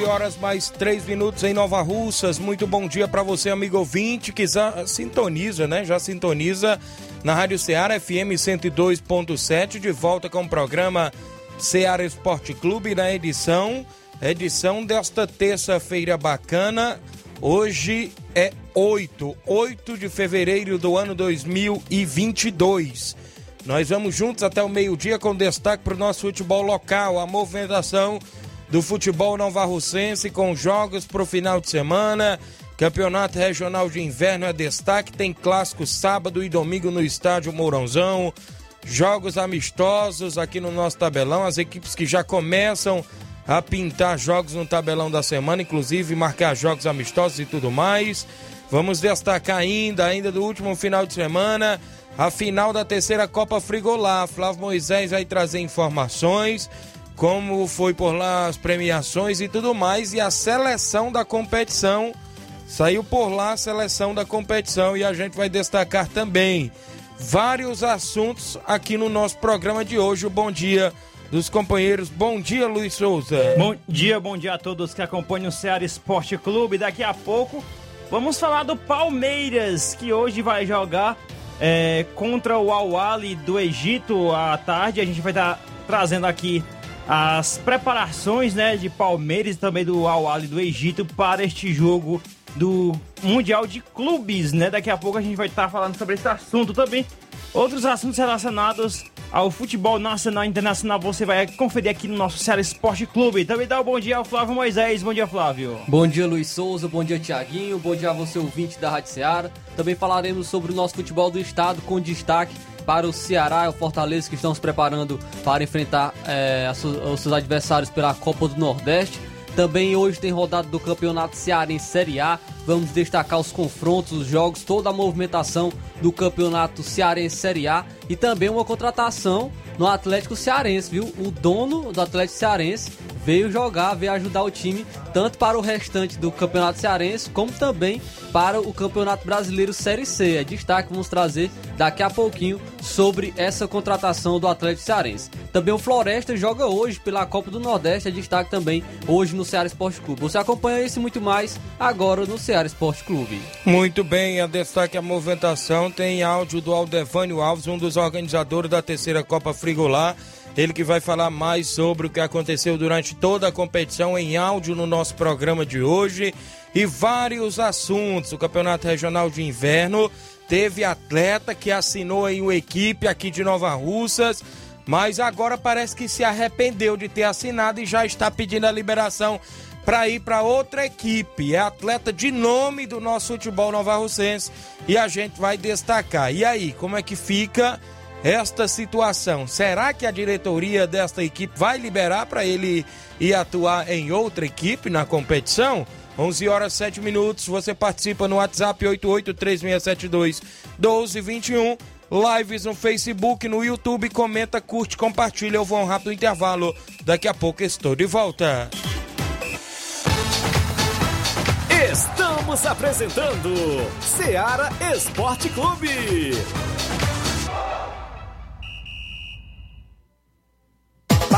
11 horas mais 3 minutos em Nova Russas. Muito bom dia para você, amigo ouvinte, que já sintoniza, né? Já sintoniza na Rádio Ceará FM 102.7, de volta com o programa Ceará Esporte Clube na edição, edição desta terça-feira bacana. Hoje é 8, 8 de fevereiro do ano 2022. Nós vamos juntos até o meio-dia com destaque para o nosso futebol local, a movimentação do futebol novarrocense com jogos para o final de semana. Campeonato Regional de Inverno é destaque, tem clássico sábado e domingo no estádio Mourãozão. Jogos amistosos aqui no nosso tabelão, as equipes que já começam a pintar jogos no tabelão da semana, inclusive marcar jogos amistosos e tudo mais. Vamos destacar ainda, ainda do último final de semana, a final da terceira Copa Frigolá. Flávio Moisés vai trazer informações como foi por lá as premiações e tudo mais, e a seleção da competição. Saiu por lá a seleção da competição e a gente vai destacar também vários assuntos aqui no nosso programa de hoje. O bom dia dos companheiros. Bom dia, Luiz Souza. Bom dia, bom dia a todos que acompanham o Ceará Esporte Clube. Daqui a pouco vamos falar do Palmeiras, que hoje vai jogar é, contra o Al-Ahly do Egito à tarde. A gente vai estar trazendo aqui as preparações né, de Palmeiras e também do Al-Ahly do Egito para este jogo do Mundial de Clubes, né? Daqui a pouco a gente vai estar falando sobre esse assunto também. Outros assuntos relacionados ao futebol nacional e internacional você vai conferir aqui no nosso Ceará Esporte Clube. Também dá um bom dia ao Flávio Moisés. Bom dia, Flávio. Bom dia, Luiz Souza. Bom dia, Tiaguinho. Bom dia a você, ouvinte da Rádio Ceará. Também falaremos sobre o nosso futebol do estado com destaque para o Ceará e o Fortaleza que estão se preparando para enfrentar é, os seus adversários pela Copa do Nordeste. Também hoje tem rodada do Campeonato Ceará em Série A. Vamos destacar os confrontos, os jogos, toda a movimentação do Campeonato Cearense Série A e também uma contratação no Atlético Cearense, viu? O dono do Atlético Cearense veio jogar, veio ajudar o time, tanto para o restante do Campeonato Cearense, como também para o Campeonato Brasileiro Série C. É destaque, vamos trazer daqui a pouquinho sobre essa contratação do Atlético Cearense. Também o Floresta joga hoje pela Copa do Nordeste, é destaque também hoje no Ceará Esporte Clube. Você acompanha isso e muito mais agora no Ceará Esporte Clube. Muito bem, a destaque a movimentação tem áudio do Aldevânio Alves, um dos organizadores da terceira Copa Ele que vai falar mais sobre o que aconteceu durante toda a competição em áudio no nosso programa de hoje e vários assuntos. O Campeonato Regional de Inverno teve atleta que assinou em uma equipe aqui de Nova Russas, mas agora parece que se arrependeu de ter assinado e já está pedindo a liberação para ir para outra equipe. É atleta de nome do nosso futebol novarrocense e a gente vai destacar. E aí, como é que fica esta situação? Será que a diretoria desta equipe vai liberar para ele ir atuar em outra equipe na competição? 11 horas 7 minutos. Você participa no WhatsApp 883672 1221. Lives no Facebook, no YouTube. Comenta, curte, compartilha. Eu vou um rápido intervalo. Daqui a pouco estou de volta. Estamos apresentando Seara Esporte Clube.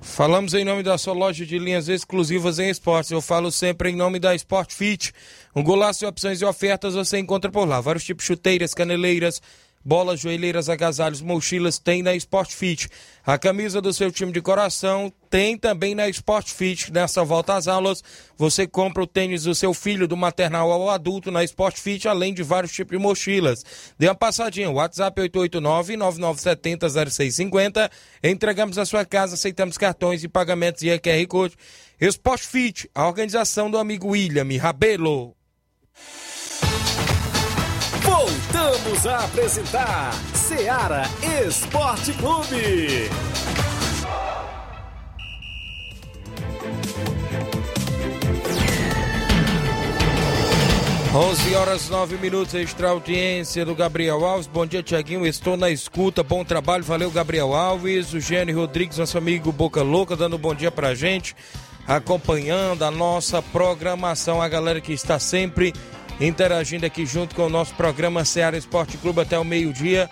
Falamos em nome da sua loja de linhas exclusivas em esportes. Eu falo sempre em nome da Sport Fit. Um golaço de opções e ofertas você encontra por lá. Vários tipos de chuteiras, caneleiras, bolas, joelheiras, agasalhos, mochilas tem na Sport Fit. A camisa do seu time de coração tem também na Sport Fit. Nessa volta às aulas, você compra o tênis do seu filho, do maternal ao adulto, na Sport Fit, além de vários tipos de mochilas. Dê uma passadinha, WhatsApp 889-9970-0650. Entregamos a sua casa, aceitamos cartões e pagamentos e QR Code. Sport Fit, a organização do amigo William Rabelo. Voltamos a apresentar Seara Esporte Clube. 11 horas 9 minutos, extra audiência do Gabriel Alves. Bom dia, Tiaguinho. Estou na escuta. Bom trabalho. Valeu, Gabriel Alves. O Gênio Rodrigues, nosso amigo Boca Louca, dando um bom dia pra gente. Acompanhando a nossa programação. A galera que está sempre interagindo aqui junto com o nosso programa Ceará Esporte Clube até o meio-dia.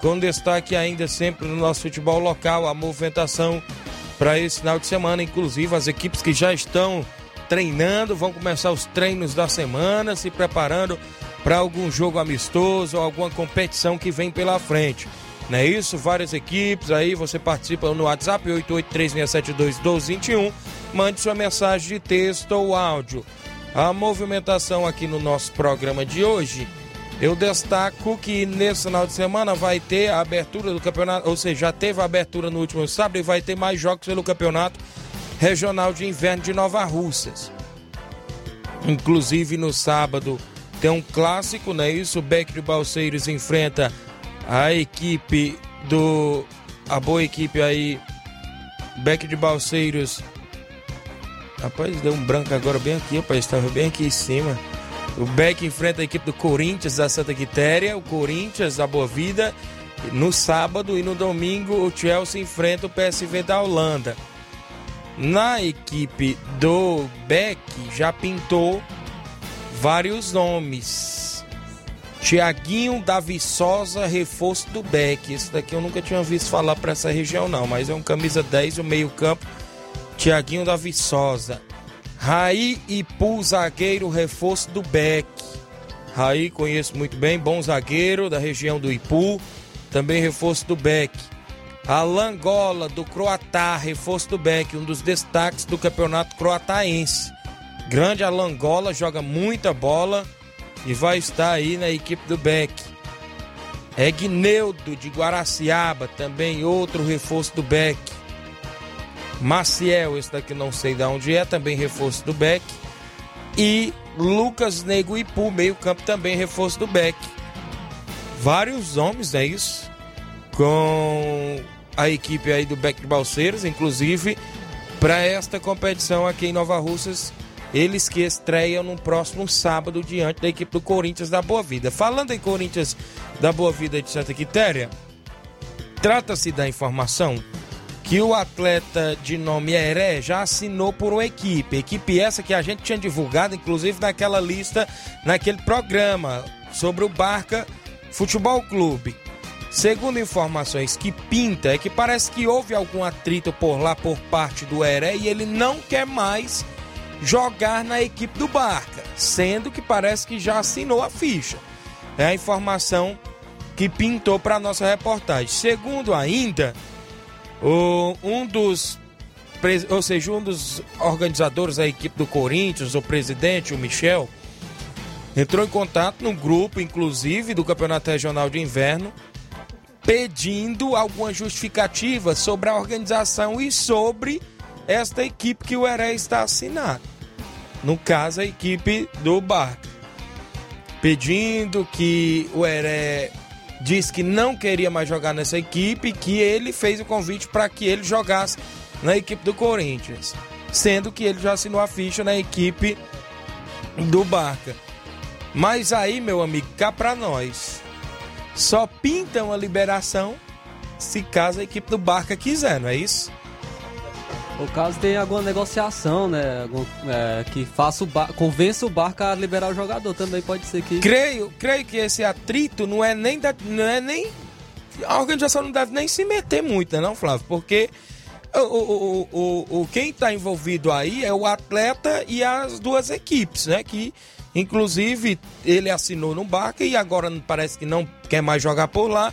Com destaque ainda sempre no nosso futebol local, a movimentação para esse final de semana, inclusive as equipes que já estão treinando, vão começar os treinos da semana, se preparando para algum jogo amistoso ou alguma competição que vem pela frente. Não é isso? Várias equipes aí, você participa no WhatsApp 883-672-1221. Mande sua mensagem de texto ou áudio. A movimentação aqui no nosso programa de hoje, eu destaco que nesse final de semana vai ter a abertura do campeonato, ou seja, já teve a abertura no último sábado e vai ter mais jogos pelo campeonato regional de inverno de Nova Russas. Inclusive no sábado tem um clássico, não é isso? O Beck de Balseiros enfrenta a equipe do. A boa equipe aí. Beck de Balseiros. Rapaz, deu um branco agora bem aqui, rapaz. Estava bem aqui em cima. O Beck enfrenta a equipe do Corinthians da Santa Quitéria. O Corinthians da Boa Vida. No sábado e no domingo o Chelsea enfrenta o PSV da Holanda. Na equipe do Beck já pintou vários nomes. Tiaguinho Davi Sosa, reforço do Beck. Esse daqui eu nunca tinha visto falar para essa região, não, mas é um camisa 10, o meio-campo. Tiaguinho Davi Sosa. Raí Ipu, zagueiro, reforço do Beck. Raí conheço muito bem, bom zagueiro da região do Ipu, também reforço do Beck. Alan Gola, do Croatá, reforço do Beck, um dos destaques do campeonato croataense. Grande Alan Gola, joga muita bola e vai estar aí na equipe do Beck. Egneudo, de Guaraciaba, também outro reforço do Beck. Maciel, esse daqui não sei de onde é, também reforço do Beck. E Lucas Nego Ipu, meio campo, também reforço do Beck. Vários homens, é isso? Com a equipe aí do Beck de Balseiros, inclusive para esta competição aqui em Nova Russas, eles que estreiam no próximo sábado diante da equipe do Corinthians da Boa Vida. Falando em Corinthians da Boa Vida de Santa Quitéria, trata-se da informação que o atleta de nome Heré já assinou por uma equipe, equipe essa que a gente tinha divulgado, inclusive naquela lista, naquele programa sobre o Barca Futebol Clube. Segundo informações que pinta, é que parece que houve algum atrito por lá por parte do Heré e ele não quer mais jogar na equipe do Barca, sendo que parece que já assinou a ficha. É a informação que pintou para nossa reportagem. Segundo ainda O, um dos, ou seja, um dos organizadores da equipe do Corinthians, o presidente, o Michel, entrou em contato no grupo, inclusive, do Campeonato Regional de Inverno, pedindo alguma justificativa sobre a organização e sobre esta equipe que o Heré está assinado. No caso, a equipe do Barca. Pedindo que o Heré disse que não queria mais jogar nessa equipe, que ele fez o convite para que ele jogasse na equipe do Corinthians, sendo que ele já assinou a ficha na equipe do Barca. Mas aí, meu amigo, cá para nós, só pintam a liberação se caso a equipe do Barca quiser, não é isso? O caso tem alguma negociação, né? Algum, é, que faça o bar... convença o Barca a liberar o jogador também pode ser que. Creio, creio que esse atrito não é nem da, não é nem a organização não deve nem se meter muito, né, não, Flávio? Porque o, o, o, o, quem está envolvido aí é o atleta e as duas equipes, né? Que inclusive ele assinou no Barca e agora parece que não quer mais jogar por lá.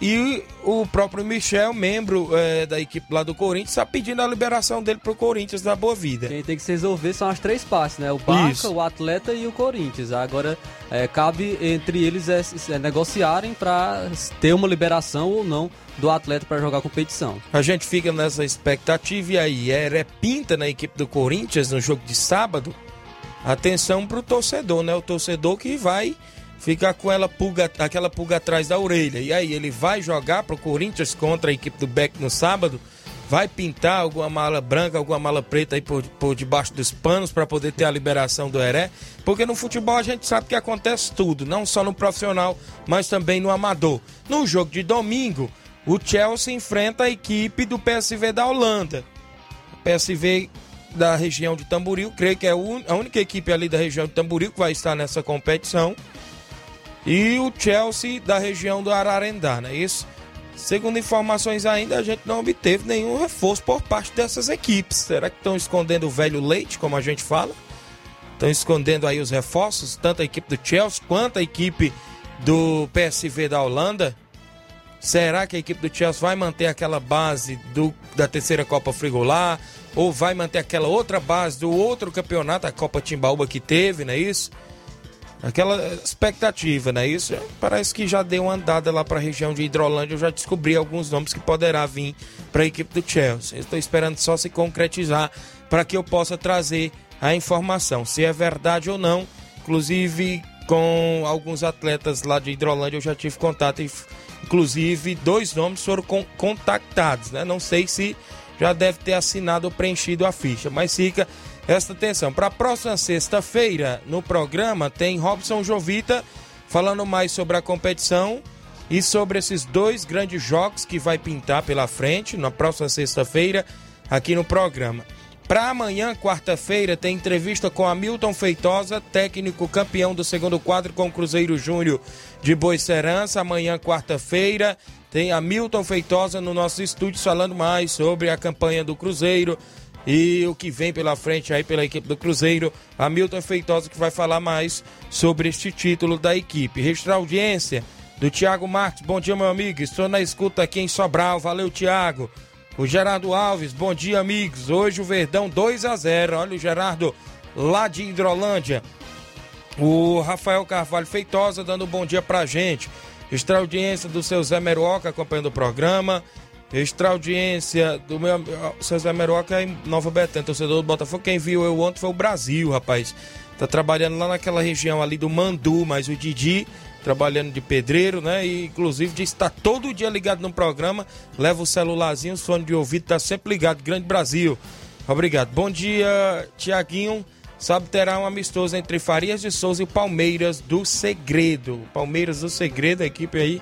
E o próprio Michel, membro é, da equipe lá do Corinthians, está pedindo a liberação dele para o Corinthians da Boa Vida. Quem tem que se resolver são as três partes, né? O Barca, Isso. o atleta e o Corinthians. Agora, é, cabe entre eles é, é negociarem para ter uma liberação ou não do atleta para jogar a competição. A gente fica nessa expectativa e aí, é pinta na equipe do Corinthians no jogo de sábado. Atenção para o torcedor, né? O torcedor que vai fica com ela pulga, aquela pulga atrás da orelha. E aí ele vai jogar pro Corinthians contra a equipe do Beck no sábado, vai pintar alguma mala branca, alguma mala preta aí por, por debaixo dos panos para poder ter a liberação do Heré, porque no futebol a gente sabe que acontece tudo, não só no profissional, mas também no amador. No jogo de domingo, o Chelsea enfrenta a equipe do PSV da Holanda. O PSV da região de Tamboril, creio que é a única equipe ali da região de Tamboril que vai estar nessa competição e o Chelsea da região do Ararendá, não é isso? Segundo informações ainda, a gente não obteve nenhum reforço por parte dessas equipes. Será que estão escondendo o velho leite, como a gente fala? Estão escondendo aí os reforços, tanto a equipe do Chelsea quanto a equipe do PSV da Holanda? Será que a equipe do Chelsea vai manter aquela base do, da terceira Copa Frigolar? Ou vai manter aquela outra base do outro campeonato, a Copa Timbaúba que teve, não é isso? Aquela expectativa, né? Isso parece que já deu uma andada lá para a região de Hidrolândia. Eu já descobri alguns nomes que poderá vir para a equipe do Chelsea. Estou esperando só se concretizar para que eu possa trazer a informação, se é verdade ou não. Inclusive com alguns atletas lá de Hidrolândia eu já tive contato inclusive dois nomes foram contactados, né? Não sei se já deve ter assinado ou preenchido a ficha, mas fica esta atenção. Para a próxima sexta-feira, no programa, tem Robson Jovita falando mais sobre a competição e sobre esses dois grandes jogos que vai pintar pela frente na próxima sexta-feira aqui no programa. Para amanhã, quarta-feira, tem entrevista com Hamilton Feitosa, técnico campeão do segundo quadro com o Cruzeiro Júnior de Boicerança. Amanhã, quarta-feira, tem Hamilton Feitosa no nosso estúdio falando mais sobre a campanha do Cruzeiro, e o que vem pela frente aí pela equipe do Cruzeiro, Hamilton Feitosa que vai falar mais sobre este título da equipe. Registrar audiência do Thiago Marques, bom dia meu amigo, estou na escuta aqui em Sobral, valeu Thiago. O Gerardo Alves, bom dia amigos, hoje o Verdão 2 a 0 olha o Gerardo lá de Hidrolândia. O Rafael Carvalho Feitosa dando um bom dia pra gente. Extra audiência do seu Zé Meruoca acompanhando o programa. Extra audiência do meu César Meroca em Nova Betânia, torcedor do Botafogo. Quem viu eu ontem foi o Brasil, rapaz. Tá trabalhando lá naquela região ali do Mandu, mas o Didi trabalhando de pedreiro, né? E inclusive disse que tá todo dia ligado no programa. Leva o celularzinho, o fone de ouvido, tá sempre ligado. Grande Brasil. Obrigado. Bom dia, Tiaguinho. Sabe, terá um amistoso entre Farias de Souza e Palmeiras do Segredo. Palmeiras do Segredo, a equipe aí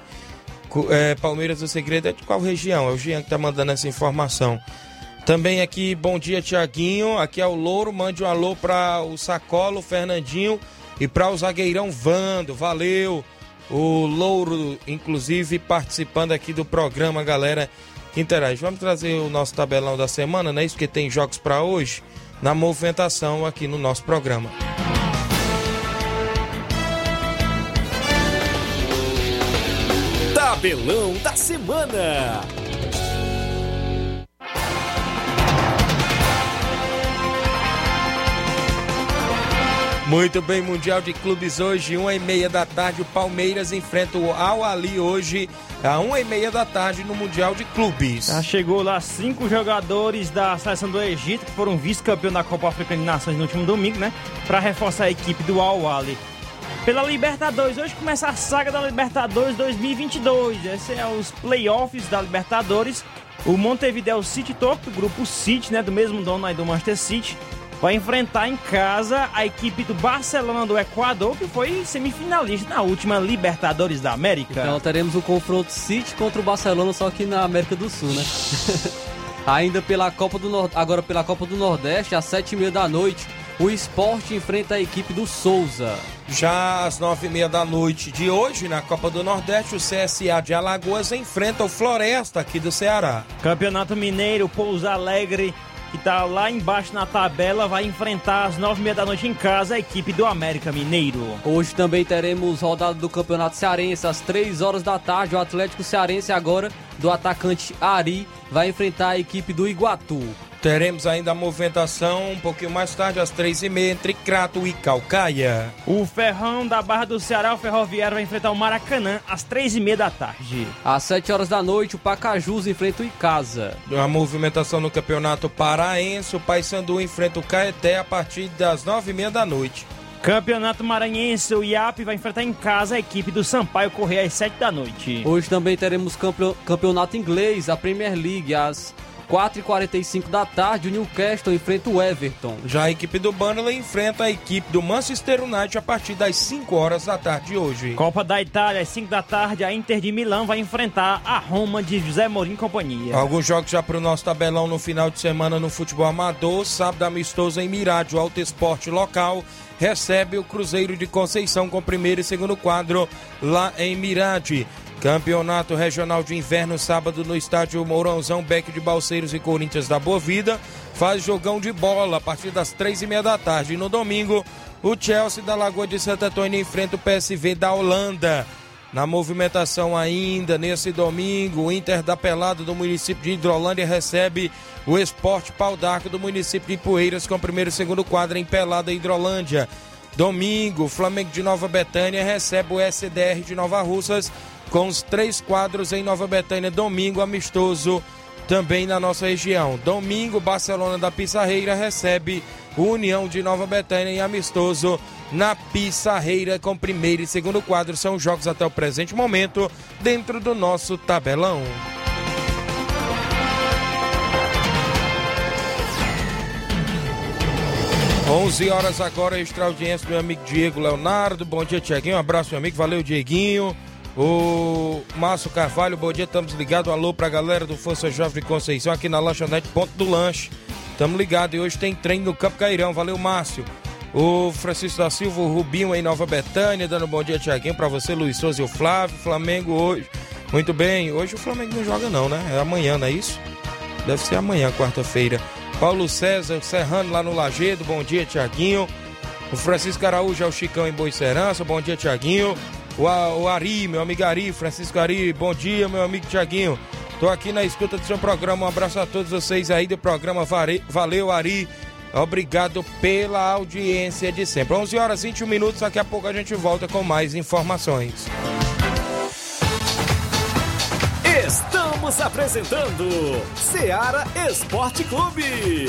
é, Palmeiras do Segredo é de qual região? É o Jean que tá mandando essa informação. Também aqui, bom dia, Tiaguinho. Aqui é o Louro. Mande um alô para o Sacolo, Fernandinho e para o zagueirão Vando. Valeu. O Louro, inclusive, participando aqui do programa, galera que interage. Vamos trazer o nosso tabelão da semana, né? Isso que tem jogos para hoje na movimentação aqui no nosso programa. Tabelão da Semana. Muito bem, Mundial de Clubes hoje, uma e meia da tarde, o Palmeiras enfrenta o Al Ali hoje, a uma e meia da tarde no Mundial de Clubes. Já chegou lá cinco jogadores da seleção do Egito, que foram vice-campeão da Copa Africana de Nações no último domingo, né? Para reforçar a equipe do Al Ali. Pela Libertadores, hoje começa a saga da Libertadores 2022. Esses é os playoffs da Libertadores. O Montevideo City Top, do grupo City, né? Do mesmo dono aí do Manchester City vai enfrentar em casa a equipe do Barcelona do Equador, que foi semifinalista na última Libertadores da América. Então teremos o confronto City contra o Barcelona, só que na América do Sul, né? Ainda pela Copa do Nord... agora pela Copa do Nordeste, às sete e meia da noite, o esporte enfrenta a equipe do Souza. Já às nove e meia da noite de hoje, na Copa do Nordeste, o CSA de Alagoas enfrenta o Floresta aqui do Ceará. Campeonato Mineiro, Pouso Alegre que está lá embaixo na tabela, vai enfrentar às nove e meia da noite em casa a equipe do América Mineiro. Hoje também teremos rodada do Campeonato Cearense às três horas da tarde. O Atlético Cearense agora, do atacante Ari, vai enfrentar a equipe do Iguatu. Teremos ainda a movimentação um pouquinho mais tarde, às três e meia, entre Crato e Calcaia. O Ferrão da Barra do Ceará, o Ferroviário, vai enfrentar o Maracanã às três e meia da tarde. Às sete horas da noite, o Pacajus enfrenta o Icasa. A movimentação no Campeonato Paraense, o Paysandu enfrenta o Caeté a partir das nove e meia da noite. Campeonato Maranhense, o IAP vai enfrentar em casa a equipe do Sampaio Correia às 7 da noite. Hoje também teremos campeonato inglês, a Premier League, às 4h45 da tarde, o Newcastle enfrenta o Everton. Já a equipe do Burnley enfrenta a equipe do Manchester United a partir das 5 horas da tarde de hoje. Copa da Itália, às 5 da tarde, a Inter de Milão vai enfrentar a Roma de José Mourinho e companhia. Alguns jogos já para o nosso tabelão no final de semana no futebol amador. Sábado amistoso em Mirade, o Alto Esporte local recebe o Cruzeiro de Conceição com primeiro e segundo quadro lá em Mirade. Campeonato Regional de Inverno, sábado no estádio Mourãozão, Beck de Balseiros e Corinthians da Boa Vida. Faz jogão de bola a partir das três e meia da tarde. No domingo, o Chelsea da Lagoa de Santo Antônio enfrenta o PSV da Holanda. Na movimentação ainda, nesse domingo, o Inter da Pelada do município de Hidrolândia recebe o Esporte Pau d'Arco do município de Poeiras com primeiro e segundo quadro em Pelada Hidrolândia. Domingo, o Flamengo de Nova Betânia recebe o SDR de Nova Russas com os três quadros em Nova Betânia, domingo amistoso também na nossa região. Domingo, Barcelona da Pissarreira recebe União de Nova Betânia em amistoso na Pissarreira com primeiro e segundo quadro. São jogos até o presente momento dentro do nosso tabelão. Onze horas agora, extra audiência meu amigo Diego Leonardo. Bom dia, Tiaguinho. Um abraço, meu amigo. Valeu, Dieguinho. O Márcio Carvalho, bom dia, estamos ligados. Alô pra galera do Força Jovem Conceição aqui na lanchonete Ponto do Lanche. Estamos ligados e hoje tem treino no Campo Cairão. Valeu, Márcio. O Francisco da Silva, o Rubinho em Nova Betânia, dando bom dia, Tiaguinho, pra você, Luiz Souza e o Flávio. Flamengo hoje. Muito bem, hoje o Flamengo não joga não, né? É amanhã, não é isso? Deve ser amanhã, quarta-feira. Paulo César, Serrano lá no Lagedo, bom dia, Tiaguinho. O Francisco Araújo é o Chicão em Boicerança, bom dia, Tiaguinho. O, o Ari, meu amigo Ari, Francisco Ari, bom dia, meu amigo Tiaguinho. Tô aqui na escuta do seu programa. Um abraço a todos vocês aí do programa. Valeu, Ari. Obrigado pela audiência de sempre. 11 horas e 21 minutos. Daqui a pouco a gente volta com mais informações. Estamos apresentando Seara Esporte Clube.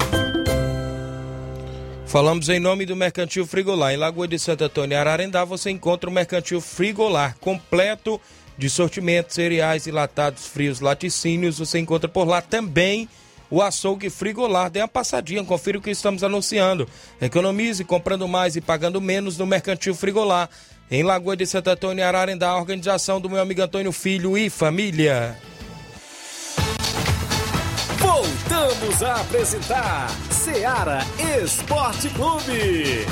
Falamos em nome do Mercantil Frigolar. Em Lagoa de Santo Antônio e Ararendá você encontra o Mercantil Frigolar completo de sortimentos, cereais, enlatados, frios, laticínios. Você encontra por lá também o açougue Frigolar. Dê uma passadinha, confira o que estamos anunciando. Economize comprando mais e pagando menos no Mercantil Frigolar. Em Lagoa de Santo Antônio Ararendá, a organização do meu amigo Antônio Filho e família. Voltamos a apresentar Seara Esporte Clube.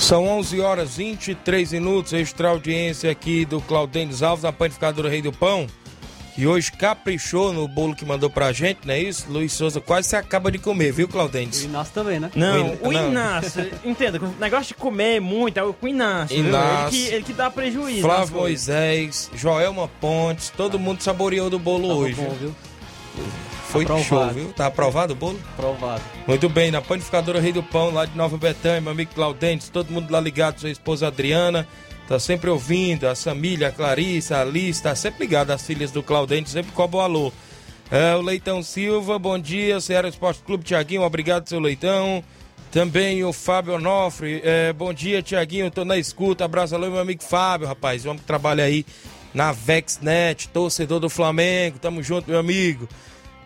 São 11 horas 23 minutos, extra audiência aqui do Claudênis Alves, na panificadora Rei do Pão, que hoje caprichou no bolo que mandou pra gente, não é isso? Luiz Souza quase se acaba de comer, viu, Claudênis? O Inácio também, né? Não, O o In- não. Inácio, entenda, o negócio de comer muito é o com o Inácio. viu? Ele, Inácio. que, ele que dá prejuízo. Flávio. Moisés, Joelma Pontes, todo mundo saboreou do bolo hoje. bom, viu? Foi Aprovado. show, viu? Tá aprovado o bolo? Provado. Muito bem, na panificadora Rei do Pão, lá de Nova Betânia, meu amigo Claudentes, todo mundo lá ligado, sua esposa Adriana, tá sempre ouvindo, a Samília, a Clarissa, a Alice, tá sempre ligado, as filhas do Claudentes, sempre cobram o alô. É, o Leitão Silva, bom dia, Ceará Esporte Clube, Tiaguinho, obrigado, seu Leitão. Também o Fábio Onofre, é, bom dia, Tiaguinho, tô na escuta, abraço, alô, meu amigo Fábio, rapaz, o homem que trabalha aí na VexNet, torcedor do Flamengo, tamo junto, meu amigo.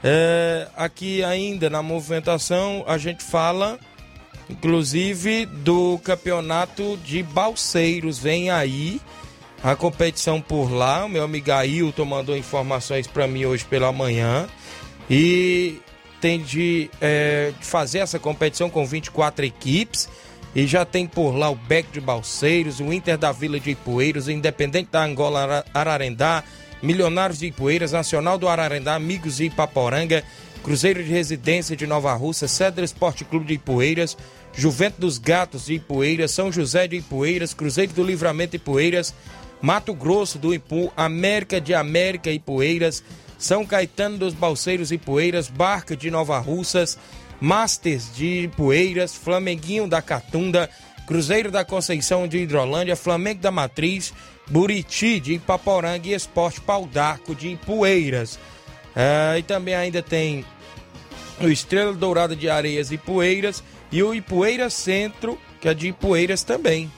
É, aqui ainda na movimentação a gente fala inclusive do campeonato de Balseiros. Vem aí a competição por lá. O meu amigo Ailton mandou informações para mim hoje pela manhã. E tem de é, fazer essa competição com 24 equipes. E já tem por lá o Beck de Balseiros, o Inter da Vila de Ipueiros, o Independente da Angola Ara- Ararendá, Milionários de Ipueiras, Nacional do Ararendá, Amigos de Ipaporanga, Cruzeiro de Residência de Nova Russa, Cedro Esporte Clube de Ipueiras, Juventus dos Gatos de Ipueiras, São José de Ipueiras, Cruzeiro do Livramento Ipueiras, Mato Grosso do Ipu, América de América Ipueiras, São Caetano dos Balseiros Ipueiras, Barca de Nova Russas, Masters de Ipueiras, Flamenguinho da Catunda, Cruzeiro da Conceição de Hidrolândia, Flamengo da Matriz, Buriti de Ipaporanga e Esporte Pau d'Arco de Ipueiras. Ah, e também ainda tem o Estrela Dourada de Areias e Poeiras e o Ipueiras Centro, que é de Ipueiras também.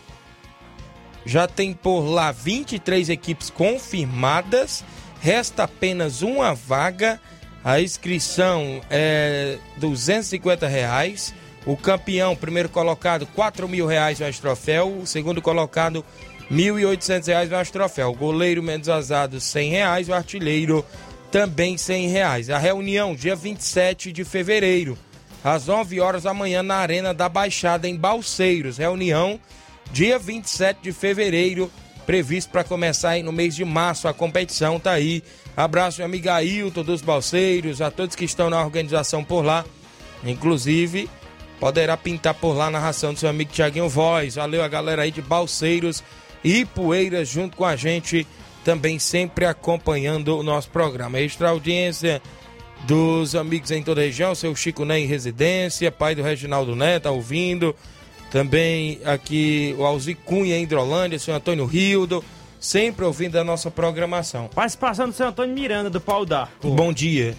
Já tem por lá 23 equipes confirmadas, resta apenas uma vaga. A inscrição é 250 reais. O campeão, primeiro colocado, 4 mil reais mais troféu. O segundo colocado, 1.800 reais mais troféu. O goleiro menos azado, 100 reais. O artilheiro, também 100 reais. A reunião, dia 27 de fevereiro, às 9 horas da manhã, na Arena da Baixada, em Balseiros. Reunião, dia 27 de fevereiro, previsto para começar aí no mês de março. A competição tá aí. Abraço, meu amigo Ailton dos Balseiros, a todos que estão na organização por lá. Inclusive, poderá pintar por lá a narração do seu amigo Tiaguinho Voz. Valeu a galera aí de Balseiros e Poeiras junto com a gente, também sempre acompanhando o nosso programa. Extra audiência dos amigos em toda a região, seu Chico Né em residência, pai do Reginaldo Né, tá ouvindo. Também aqui o Alzi Cunha em Hidrolândia, seu Antônio Rildo, sempre ouvindo a nossa programação. Participação do seu Antônio Miranda, do Pau d'Arco. Bom dia.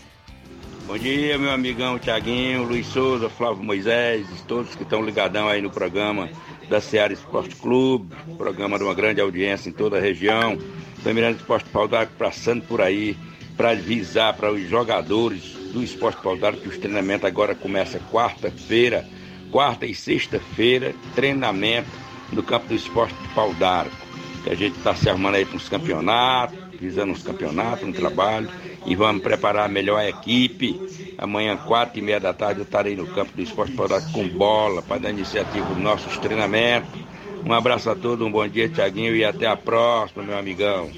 Bom dia, meu amigão Tiaguinho, Luiz Souza, Flávio Moisés, todos que estão ligadão aí no programa da Seara Esporte Clube, programa de uma grande audiência em toda a região. Estou mirando o Esporte Pau d'Arco passando por aí para avisar para os jogadores do Esporte Pau d'Arco que os treinamentos agora começa quarta-feira, quarta e sexta-feira, treinamento no campo do Esporte Pau d'Arco. Que a gente está se arrumando aí para os campeonatos, visando os campeonatos, um trabalho e vamos preparar melhor a equipe. Amanhã, quatro e meia da tarde, eu estarei no campo do Esporte Paudade com bola para dar iniciativa dos nossos treinamentos. Um abraço a todos, um bom dia, Tiaguinho, e até a próxima, meu amigão.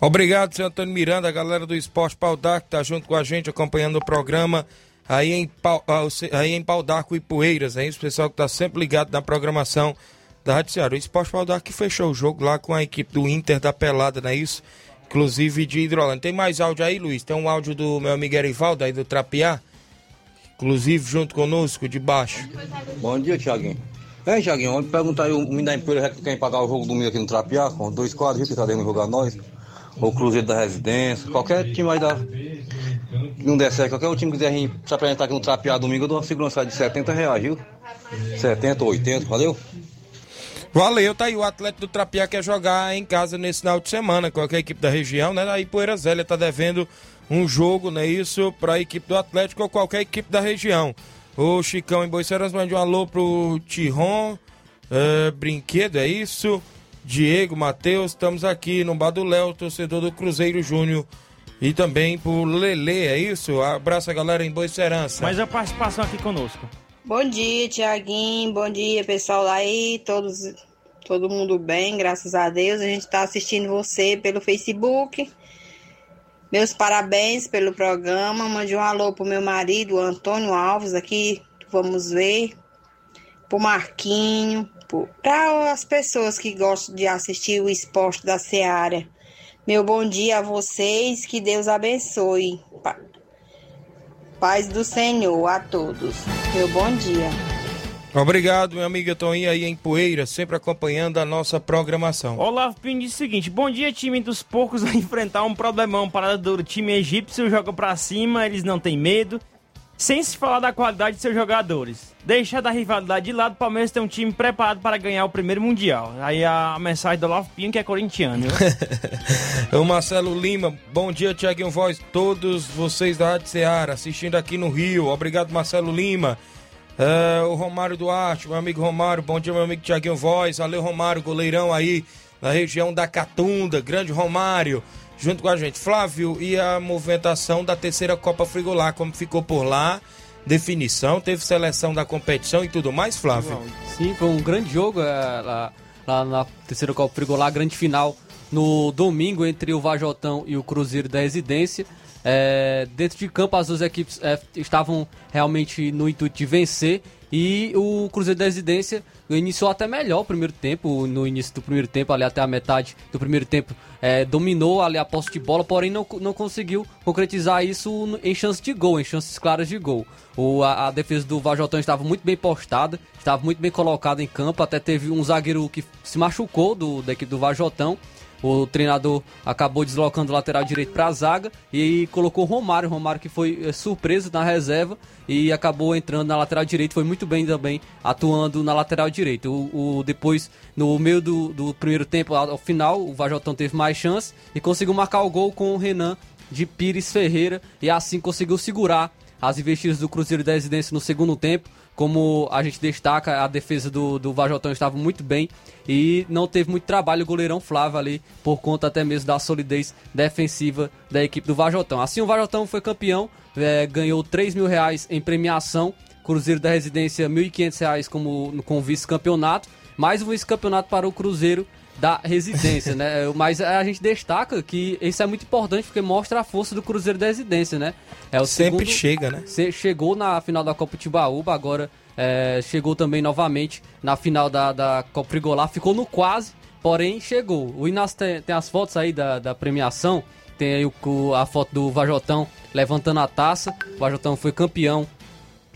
Obrigado, seu Antônio Miranda, a galera do Esporte Pau d'Arco que tá junto com a gente, acompanhando o programa aí em, Pau, ah, aí em Pau d'Arco e Poeiras, é isso, pessoal que tá sempre ligado na programação da Rádio Ceará. O Esporte Pau d'Arco que fechou o jogo lá com a equipe do Inter da Pelada, não é isso? Inclusive de Hidrolândia. Tem mais áudio aí, Luiz? Tem um áudio do meu amigo Erivaldo aí do Trapiá, inclusive junto conosco, de baixo. Bom dia, Tiaguinho. É, Tiaguinho, ontem perguntar aí o menino da Empoeira que quer pagar o jogo domingo aqui no Trapiá, com dois quadros, viu, que tá dando jogar nós. Ou Cruzeiro da Residência, qualquer time aí da. não der certo, qualquer time que quiser se apresentar aqui no Trapear domingo, eu dou uma segurança de 70 reais, viu? 70 ou 80, valeu? Valeu, tá aí. O atleta do Trapiá quer jogar em casa nesse final de semana, a equipe da região, né? Aí Poeira Zélia tá devendo um jogo, né? Isso para a equipe do Atlético ou qualquer equipe da região. O Chicão em Boiceras mande um alô pro Tiron é, Brinquedo, é isso? Diego, Matheus, estamos aqui no Bar do Léo, torcedor do Cruzeiro Júnior. E também pro Lele, é isso? Abraço a galera em Boicerança. Mais a participação aqui conosco. Bom dia, Tiaguinho. Bom dia, pessoal aí. Todos, todo mundo bem, graças a Deus. A gente está assistindo você pelo Facebook. Meus parabéns pelo programa. Mande um alô pro meu marido, Antônio Alves, aqui. Vamos ver. Pro Marquinho. Para as pessoas que gostam de assistir o esporte da Seara. Meu bom dia a vocês. Que Deus abençoe. Paz do Senhor a todos. Meu bom dia. Obrigado, minha amiga Toninha aí em Poeira, sempre acompanhando a nossa programação. Olavo Pinho diz o seguinte: Bom dia, time dos porcos a enfrentar um problemão parada do time egípcio, joga pra cima, eles não têm medo. Sem se falar da qualidade de seus jogadores. Deixa da rivalidade de lado, o Palmeiras tem um time preparado para ganhar o primeiro Mundial. Aí a mensagem do Olavo Pinho, que é corintiano. o Marcelo Lima, bom dia, Tiaguinho Voz, todos vocês da Rádio Ceará, assistindo aqui no Rio. Obrigado, Marcelo Lima. Uh, o Romário Duarte, meu amigo Romário, bom dia, meu amigo Tiaguinho Voz. Valeu, Romário, goleirão aí na região da Catunda, grande Romário junto com a gente. Flávio, e a movimentação da terceira Copa Frigolar, como ficou por lá? Definição, teve seleção da competição e tudo mais, Flávio? Sim, foi um grande jogo é, lá, lá, na terceira Copa Frigolar, grande final no domingo entre o Vajotão e o Cruzeiro da Residência. É, dentro de campo, as duas equipes é, estavam realmente no intuito de vencer e o Cruzeiro da Residência iniciou até melhor o primeiro tempo, no início do primeiro tempo, ali até a metade do primeiro tempo, é, dominou ali a posse de bola, porém não, não conseguiu concretizar isso em chances de gol, em chances claras de gol. O, a, a defesa do Vajotão estava muito bem postada, estava muito bem colocada em campo, até teve um zagueiro que se machucou do, da equipe do Vajotão, o treinador acabou deslocando o lateral direito para a zaga e colocou Romário. Romário que foi é, surpreso na reserva e acabou entrando na lateral direita. Foi muito bem também atuando na lateral direita. O, o depois, no meio do, do, primeiro tempo, ao final, o Vajotão teve mais chance e conseguiu marcar o gol com o Renan de Pires Ferreira e assim conseguiu segurar as investidas do Cruzeiro da Residência no segundo tempo como a gente destaca, a defesa do, do Vajotão estava muito bem e não teve muito trabalho. O goleirão Flávio ali, por conta até mesmo da solidez defensiva da equipe do Vajotão. Assim, o Vajotão foi campeão, é, ganhou 3 mil reais em premiação, Cruzeiro da Residência R$ 1.500 como com vice-campeonato, mais um vice-campeonato para o Cruzeiro da residência, né? Mas a gente destaca que isso é muito importante porque mostra a força do Cruzeiro da residência, né? É o Sempre segundo, chega, né? Chegou na final da Copa Tibaúba, agora é, chegou também novamente na final da, da Copa Frigolar, ficou no quase, porém chegou. O Inas tem, tem as fotos aí da, da premiação, tem aí o, a foto do Vajotão levantando a taça. O Vajotão foi campeão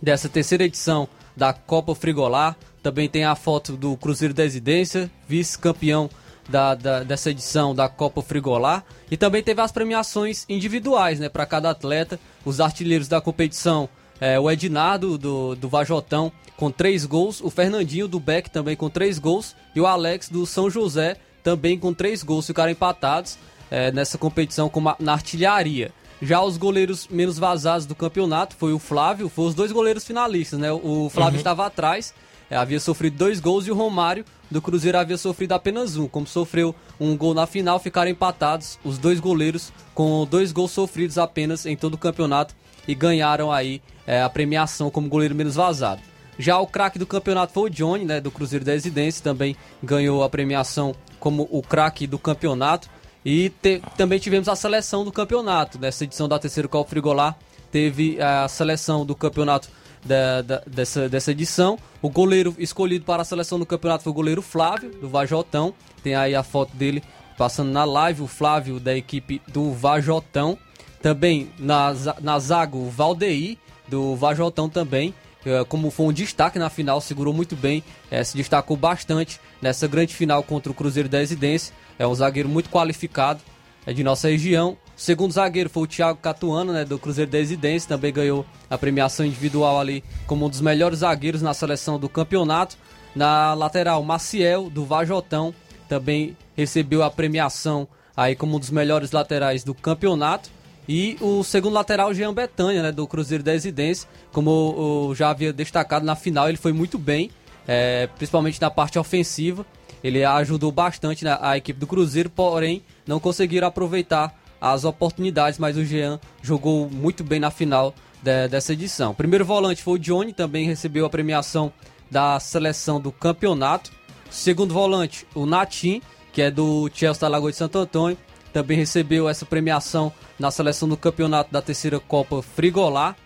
dessa terceira edição da Copa Frigolar. Também tem a foto do Cruzeiro da Residência, vice-campeão da, da, dessa edição da Copa Frigolar. E também teve as premiações individuais né, para cada atleta. Os artilheiros da competição, é, o Ednardo do, do Vajotão com três gols, o Fernandinho do Beck também com três gols e o Alex do São José também com três gols. Ficaram empatados é, nessa competição com na artilharia. Já os goleiros menos vazados do campeonato foi o Flávio, foi os dois goleiros finalistas, né? O Flávio uhum. estava atrás havia sofrido dois gols e o Romário do Cruzeiro havia sofrido apenas um. Como sofreu um gol na final, ficaram empatados os dois goleiros com dois gols sofridos apenas em todo o campeonato e ganharam aí é, a premiação como goleiro menos vazado. Já o craque do campeonato foi o Johnny, né, do Cruzeiro da Residência, também ganhou a premiação como o craque do campeonato. E te, também tivemos a seleção do campeonato. Nessa edição da terceira Copa Frigolar, teve a seleção do campeonato da, da, dessa, dessa edição. O goleiro escolhido para a seleção do campeonato foi o goleiro Flávio, do Vajotão. Tem aí a foto dele passando na live, o Flávio da equipe do Vajotão. Também na, na zaga, o Valdeir, do Vajotão também. É, como foi um destaque na final, segurou muito bem, é, se destacou bastante nessa grande final contra o Cruzeiro da Residência. É um zagueiro muito qualificado, é de nossa região. Segundo zagueiro foi o Thiago Catuano, né, do Cruzeiro da Residência, também ganhou a premiação individual ali como um dos melhores zagueiros na seleção do campeonato. Na lateral, Maciel, do Vajotão, também recebeu a premiação aí como um dos melhores laterais do campeonato. E o segundo lateral, Jean Betânia, né, do Cruzeiro da Residência, como eu já havia destacado na final, ele foi muito bem, é, principalmente na parte ofensiva. Ele ajudou bastante na, a equipe do Cruzeiro, porém não conseguiram aproveitar as oportunidades, mas o Jean jogou muito bem na final de, dessa edição. Primeiro volante foi o Johnny, também recebeu a premiação da seleção do campeonato. Segundo volante, o Natim, que é do Chelsea da Lagoa de Santo Antônio, também recebeu essa premiação na seleção do campeonato da terceira Copa Frigolá.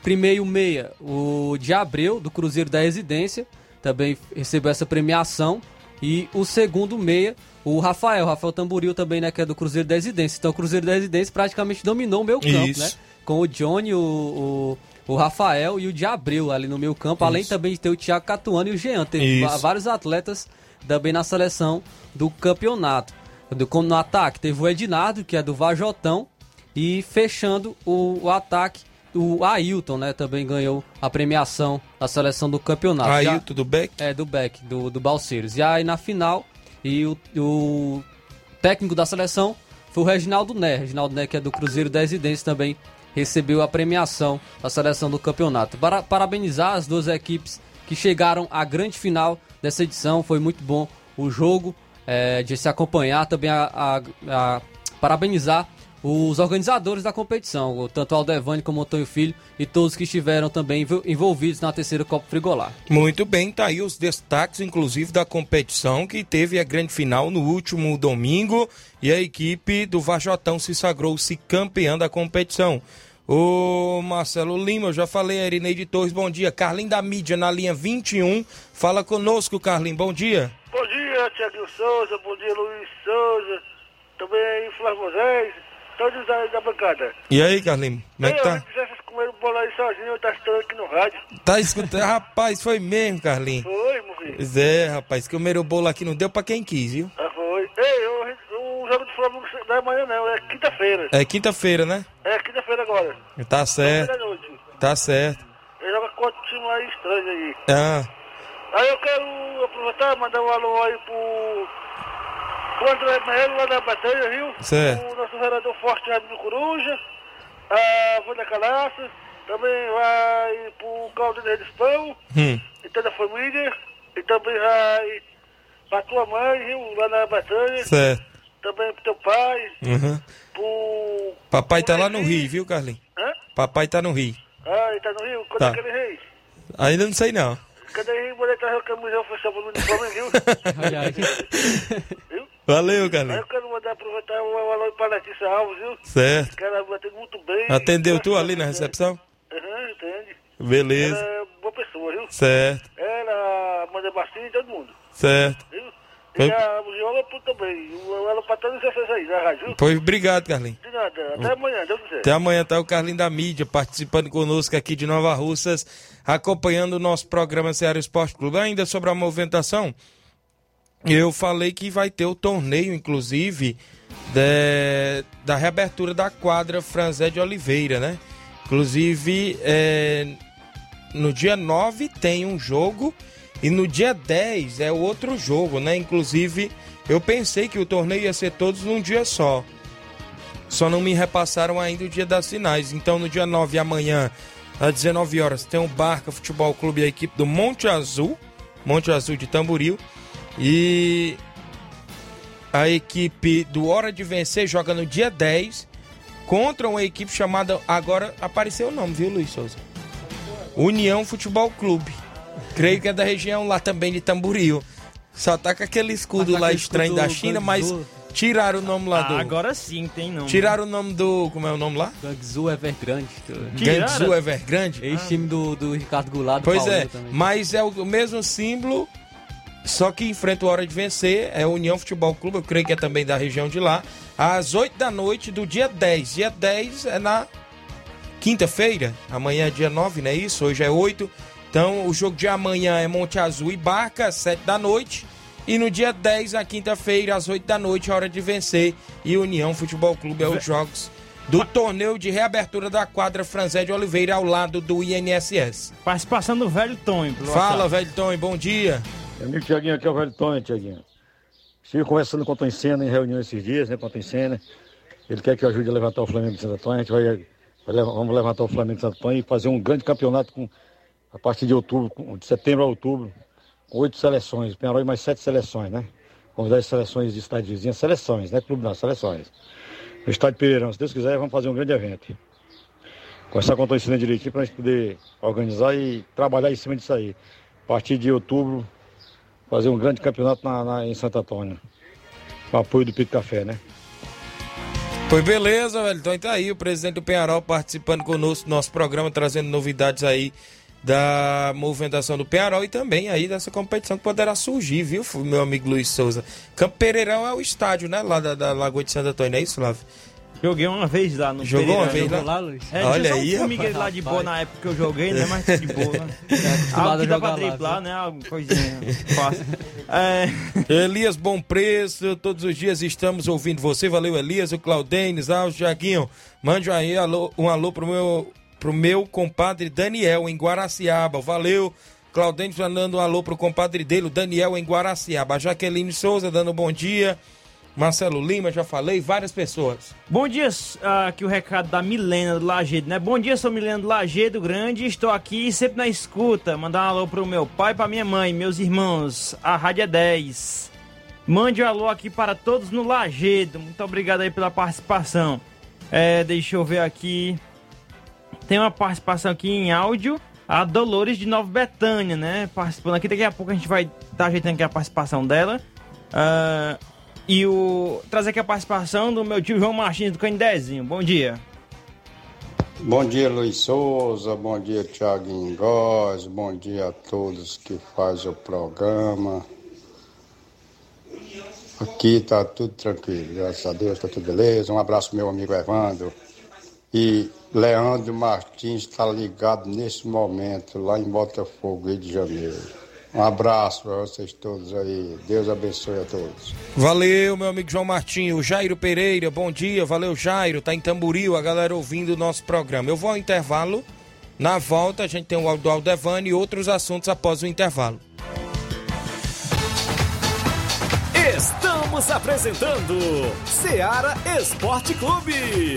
Primeiro meia, o de Abreu, do Cruzeiro da Residência, também recebeu essa premiação. E o segundo meia, o Rafael, Rafael Tamburil também, né, que é do Cruzeiro da Residência. Então o Cruzeiro da Residência praticamente dominou o meu campo, Isso. né? Com o Johnny, o, o, o Rafael e o de Abreu ali no meu campo, além Isso. também de ter o Thiago Catuano e o Jean. Teve Isso. vários atletas também na seleção do campeonato. Do, como no ataque, teve o Ednardo, que é do Vajotão, e fechando o, o ataque, o Ailton, né, também ganhou a premiação da seleção do campeonato. Já- Ailton do Beck? é, do Beck, do, do Balseiros. E aí na final, e o, o técnico da seleção foi o Reginaldo Né. Reginaldo Né, que é do Cruzeiro da Residência, também recebeu a premiação da seleção do campeonato. Para, parabenizar as duas equipes que chegaram à grande final dessa edição. Foi muito bom o jogo é, de se acompanhar. Também a, a- a parabenizar os organizadores da competição, o- tanto o Aldevani como o Antônio Filho e todos que estiveram também envol- envolvidos na terceira Copa Frigolar. Muito bem, tá aí os destaques, inclusive, da competição, que teve a grande final no último domingo e a equipe do Vajotão se sagrou-se campeã da competição. Ô Marcelo Lima, eu já falei, a Irineide Torres, bom dia. Carlinho da mídia na linha 21, fala conosco, Carlinho, bom dia. Bom dia, Tiaguinho Souza, bom dia, Luiz Souza, também Flávio Moisés, todos aí da bancada. E aí, Carlinho, como é que Eu, tá? Se quisesse comer bola aí sozinho, eu tava estando aqui no rádio. Tá escutando? Rapaz, foi mesmo, Carlinho. Foi, meu filho? Pois é, rapaz, que o bolo aqui não deu pra quem quis, viu? Ah, foi. Ei, o, o jogo do Flamengo não é amanhã não, é quinta-feira. É quinta-feira, né? É quinta-feira agora. Tá certo, tá certo. Ele joga contra um time aí estranho aí. Ah, Aí eu quero aproveitar e mandar um alô aí pro, pro André Melo lá da Batalha, viu? Certo. O nosso vereador Forte do Coruja, a Wanda Calaça, também vai pro Caldeiro de Pão, hum, e toda a família, e também vai pra tua mãe, viu? Lá na Batalha, certo. também pro teu pai, Uhum. pro... Papai tá lá no Rio, viu, Carlinhos? Hã? Papai tá no Rio. Ah, ele tá no Rio? Quando Tá. é que ele rei? Ainda não sei não. Cadê ele? Mulher tá a camisa oficial pro uniforme, viu? Olha aí. Valeu, Carlinhos. eu quero mandar aproveitar um alô pra Letícia Alves, viu? Certo. Ela me atende muito bem. Atendeu tu ali na recepção? Aham, entende. Beleza. Ela é boa pessoa, viu? Certo, Ela manda bastante todo mundo, certo. viu? Foi- E a Viola também. Alô pra todos vocês aí da rádio, viu? Pois obrigado, Carlinhos. De nada. Até amanhã, Deus quiser. Até amanhã tá o Carlinho da mídia participando conosco aqui de Nova Russas, acompanhando o nosso programa Ceará Esporte Clube. Ainda sobre a movimentação, eu falei que vai ter o torneio, inclusive, de- da reabertura da quadra Franzé de Oliveira, né? Inclusive, é, no dia 9 tem um jogo e no dia 10 é outro jogo, né? Inclusive, eu pensei que o torneio ia ser todos num dia só. Só não me repassaram ainda o dia das finais. Então, no dia 9, amanhã, às 19 horas, tem o Barca Futebol Clube e a equipe do Monte Azul, Monte Azul de Tamboril. E a equipe do Hora de Vencer joga no dia 10 contra uma equipe chamada. Agora apareceu o nome, viu, Luiz Souza? União Futebol Clube. Creio que é da região lá também de Tamboril. Só tá com aquele escudo Tá lá estranho escudo da China, mas tiraram o nome lá do. Ah, agora sim tem nome. Tiraram o nome do. Como é o nome lá? Gangzu Evergrande. Gangzu Evergrande? Ex-time do, do Ricardo Goulart. do Pois Paulinho é, também. mas é o mesmo símbolo, só que enfrenta a hora de vencer. É a União Futebol Clube, eu creio que é também da região de lá. Às 8 da noite do dia 10. Dia 10 é na quinta-feira. Amanhã é dia 9, não é isso? Hoje é 8. Então o jogo de amanhã é Monte Azul e Barca, às 7 da noite. E no dia 10, na quinta-feira, às 8 da noite, hora de vencer. E União Futebol Clube é os jogos do torneio de reabertura da quadra Franzé de Oliveira ao lado do INSS. Participação do velho pelo Fala, velho Tonho, bom dia. Meu amigo Tiaguinho, aqui é o velho Tonho, Tiaguinho. Estive conversando com o Tonho Senna em reunião esses dias, né, com o Tonho. Ele quer que eu ajude a levantar o Flamengo de Santo Antônio. A gente vai, vai vamos levantar o Flamengo de Santo Antônio e fazer um grande campeonato com, a partir de outubro, de setembro a outubro, com oito seleções. Penharol e mais sete seleções, né? Convidar as seleções de estádio vizinho, seleções, né? Clube não, seleções. No estádio Pereirão, se Deus quiser, vamos fazer um grande evento. Conversar com o Tonho Senna direitinho para a gente poder organizar e trabalhar em cima disso aí. A partir de outubro, fazer um grande campeonato na, na- em Santo Antônio. Com apoio do Pito Café, né? Pois beleza, velho. Então tá aí o presidente do Penharol participando conosco do nosso programa, trazendo novidades aí da movimentação do Penharol e também aí dessa competição que poderá surgir, viu, meu amigo Luiz Souza? Campo Pereirão é o estádio, né? Lá da, da Lagoa de Santo Antônio, é isso, Flávio? Joguei uma vez lá no Jogou uma Pereirão. vez lá? Luiz? É, Olha só aí, um rapaz. lá de boa na época que eu joguei, né? Mas de boa. Né? acostumado Algo que a dá pra lá, driblar, né? Alguma coisinha fácil. É... Elias Bom Preço, todos os dias estamos ouvindo você. Valeu, Elias, o Claudenes, ah, o Jaguinho. Mande aí alô- um alô pro meu, pro meu compadre Daniel, em Guaraciaba. Valeu. Claudenes mandando um alô pro compadre dele, o Daniel, em Guaraciaba. A Jaqueline Souza dando um bom dia. Marcelo Lima, já falei, várias pessoas. Bom dia, ah, aqui o recado da Milena do Lagedo, né? Bom dia, sou Milena do Lagedo Grande, estou aqui sempre na escuta. Mandar um alô pro meu pai, pra minha mãe, meus irmãos, a Rádio é 10. Mande um alô aqui para todos no Lagedo. Muito obrigado aí pela participação. É, deixa eu ver aqui. Tem uma participação aqui em áudio. A Dolores de Nova Betânia, né? Participando aqui. Daqui a pouco a gente vai estar ajeitando aqui a participação dela. Ah, e o trazer aqui a participação do meu tio João Martins do Candezinho. Bom dia. Bom dia, Luiz Souza. Bom dia, Tiago Góes. Bom dia a todos que fazem o programa. Aqui tá tudo tranquilo, graças a Deus, tá tudo beleza. Um abraço, meu amigo Evandro. E Leandro Martins está ligado nesse momento lá em Botafogo, Rio de Janeiro. Um abraço para vocês todos aí. Deus abençoe a todos. Valeu, meu amigo João Martinho. Jairo Pereira, bom dia. Valeu, Jairo. Tá em Tamboril, a galera ouvindo o nosso programa. Eu vou ao intervalo. Na volta, a gente tem o áudio do Aldevani e outros assuntos após o intervalo. Estamos apresentando Seara Esporte Clube.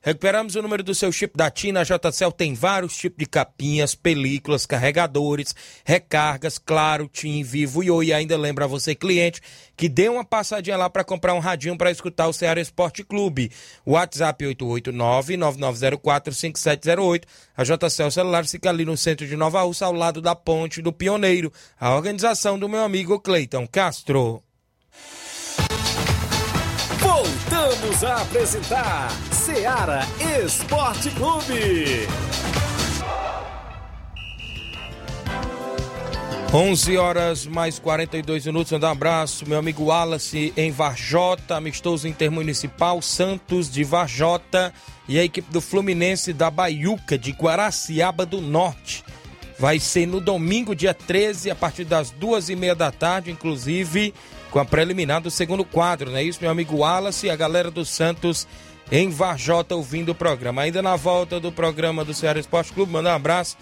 Recuperamos o número do seu chip da TIM. A JCL tem vários tipos de capinhas, películas, carregadores, recargas, claro, TIM, Vivo e Oi. Ainda lembra a você, cliente, que dê uma passadinha lá para comprar um radinho para escutar o Ceará Esporte Clube. WhatsApp 889-9904-5708. A JCL Celulares fica ali no centro de Nova Russa, ao lado da Ponte do Pioneiro. A organização do meu amigo Cleiton Castro. Voltamos a apresentar Seara Esporte Clube. 11 horas mais 42 minutos. Um abraço, meu amigo Wallace em Varjota, amistoso intermunicipal, Santos de Varjota e a equipe do Fluminense da Baiuca de Guaraciaba do Norte. Vai ser no domingo, dia 13, a partir das duas e meia da tarde, inclusive com a preliminar do segundo quadro, não é isso, meu amigo Wallace e a galera do Santos em Varjota ouvindo o programa. Ainda na volta do programa do Ceará Esporte Clube, mandar um abraço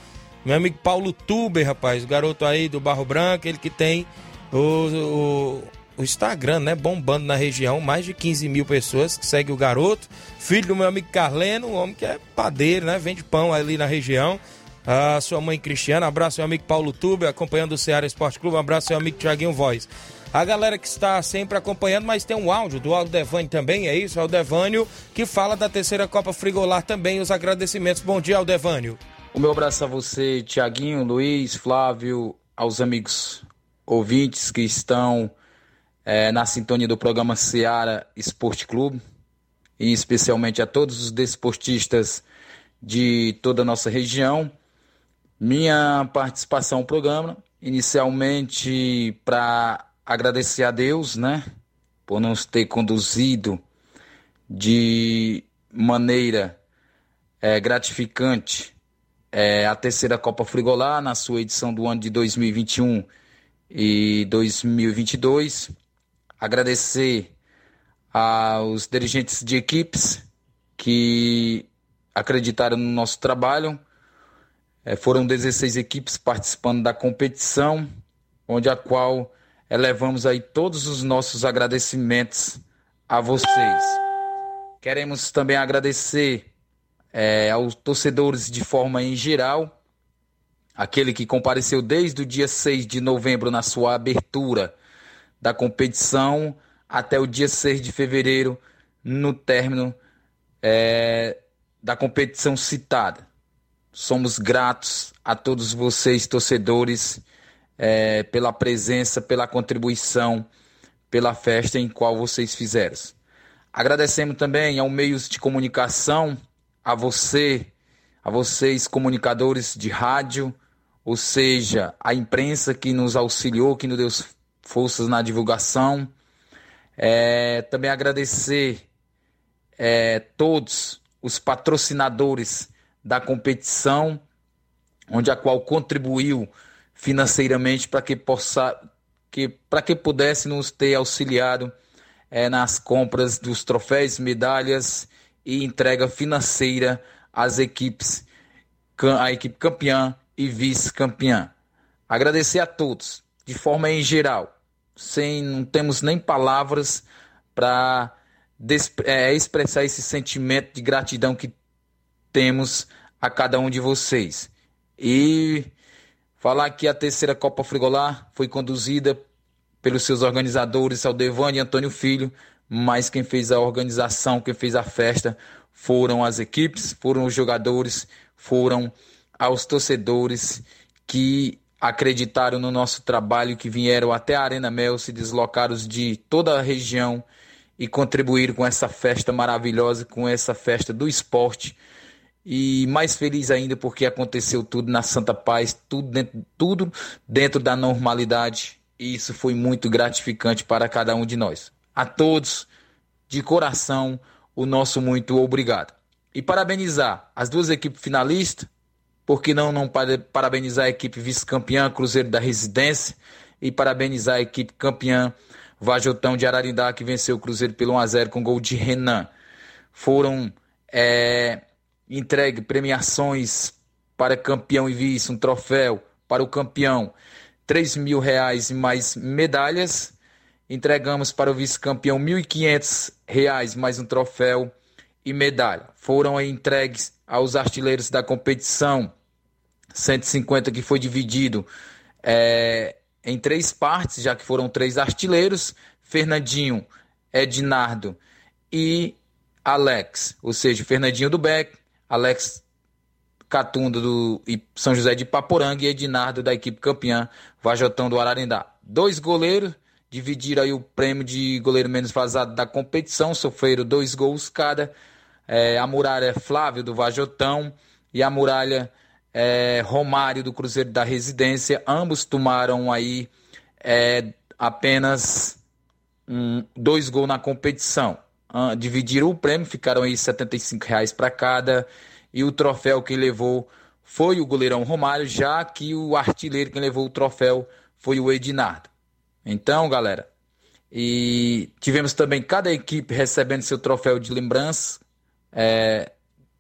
meu amigo Paulo Tuber, rapaz, o garoto aí do Barro Branco, ele que tem o, o o Instagram, né? Bombando na região, mais de 15 mil pessoas que seguem o garoto. Filho do meu amigo Carleno, um homem que é padeiro, né? Vende pão ali na região. A sua mãe Cristiana, abraço seu amigo Paulo Tube, acompanhando o Ceará Esporte Clube, abraço seu amigo Tiaguinho Voz. A galera que está sempre acompanhando, mas tem um áudio do Aldevânio também, é isso? Aldevânio, que fala da terceira Copa Frigolar também, os agradecimentos. Bom dia, Aldevânio. O meu abraço a você, Tiaguinho, Luiz, Flávio, aos amigos ouvintes que estão é, na sintonia do programa Seara Esporte Clube, e especialmente a todos os desportistas de toda a nossa região. Minha participação no programa, inicialmente para agradecer a Deus, né, por nos ter conduzido de maneira é, gratificante é, a terceira Copa Frigolá na sua edição do ano de 2021 e 2022. Agradecer aos dirigentes de equipes que acreditaram no nosso trabalho. É, foram 16 equipes participando da competição, onde a qual elevamos aí todos os nossos agradecimentos a vocês. Queremos também agradecer é, aos torcedores de forma em geral, aquele que compareceu desde o dia 6 de novembro na sua abertura da competição até o dia 6 de fevereiro no término é, da competição citada. Somos gratos a todos vocês, torcedores, é, pela presença, pela contribuição, pela festa em qual vocês fizeram. Agradecemos também ao meios de comunicação a você, a vocês comunicadores de rádio, ou seja, a imprensa que nos auxiliou, que nos deu forças na divulgação. É, também agradecer é, todos os patrocinadores da competição, onde a qual contribuiu financeiramente para que possa que para que pudesse nos ter auxiliado é, nas compras dos troféus, medalhas e entrega financeira às equipes, a equipe campeã e vice-campeã. Agradecer a todos, de forma em geral, sem não temos nem palavras para é, expressar esse sentimento de gratidão que temos a cada um de vocês. E falar que a terceira Copa Frigolar foi conduzida pelos seus organizadores, Aldevani e Antônio Filho, mas quem fez a organização, quem fez a festa foram as equipes, foram os jogadores, foram aos torcedores que acreditaram no nosso trabalho, que vieram até a Arena Mel, se deslocaram de toda a região e contribuíram com essa festa maravilhosa, com essa festa do esporte. E mais feliz ainda porque aconteceu tudo na Santa Paz, tudo dentro, tudo dentro da normalidade. E isso foi muito gratificante para cada um de nós a todos de coração o nosso muito obrigado. E parabenizar as duas equipes finalistas, porque não não parabenizar a equipe vice-campeã Cruzeiro da Residência e parabenizar a equipe campeã Vajotão de Ararindá que venceu o Cruzeiro pelo 1 a 0 com gol de Renan. Foram é, entregue premiações para campeão e vice, um troféu para o campeão, 3 mil reais e mais medalhas Entregamos para o vice-campeão R$ 1.500 mais um troféu e medalha. Foram entregues aos artilheiros da competição 150 que foi dividido é, em três partes, já que foram três artilheiros: Fernandinho, Ednardo e Alex, ou seja, Fernandinho do Beck, Alex Catunda do São José de Paporanga e Ednardo da equipe campeã Vajotão do Ararendá. Dois goleiros dividir aí o prêmio de goleiro menos vazado da competição, sofreram dois gols cada. É, a muralha Flávio do Vajotão e a muralha é, Romário do Cruzeiro da Residência. Ambos tomaram aí é, apenas um, dois gols na competição. Uh, dividiram o prêmio, ficaram aí 75 reais para cada. E o troféu que levou foi o goleirão Romário, já que o artilheiro que levou o troféu foi o Ednardo. Então, galera, e tivemos também cada equipe recebendo seu troféu de lembrança é,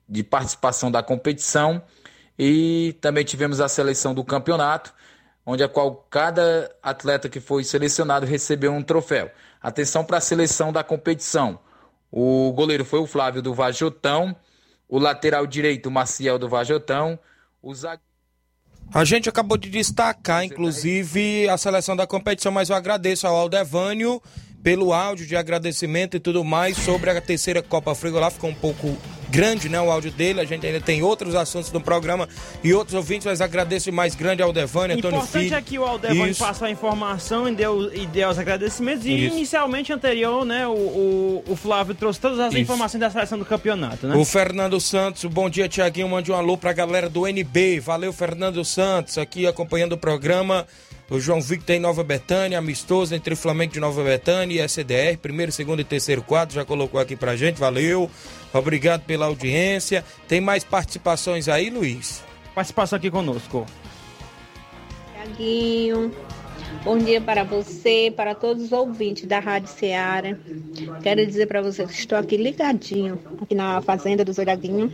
de participação da competição e também tivemos a seleção do campeonato, onde a qual cada atleta que foi selecionado recebeu um troféu. Atenção para a seleção da competição. O goleiro foi o Flávio do Vajotão, o lateral direito, o Maciel do Vajotão, o A gente acabou de destacar, inclusive, a seleção da competição, mas eu agradeço ao Aldevânio pelo áudio de agradecimento e tudo mais sobre a terceira Copa Frigolá. Ficou um pouco grande, né, o áudio dele. A gente ainda tem outros assuntos no programa e outros ouvintes, mas agradeço mais grande ao Aldevânio, Antônio importante Filho. é que o Aldevani Isso. passou a informação e deu, e deu os agradecimentos. E Isso. inicialmente anterior, né, o, o, o Flávio trouxe todas as Isso. informações da seleção do campeonato, né? O Fernando Santos, bom dia, Tiaguinho. Mande um alô pra galera do NB. Valeu, Fernando Santos, aqui acompanhando o programa. O João Victor em Nova Betânia, amistoso entre Flamengo de Nova Betânia e SDR, primeiro, segundo e terceiro quadro, já colocou aqui pra gente, valeu. Obrigado pela audiência. Tem mais participações aí, Luiz? Participação aqui conosco. Tiaguinho, bom dia para você, para todos os ouvintes da Rádio Ceará. Quero dizer para você que estou aqui ligadinho, aqui na Fazenda dos Olhadinhos.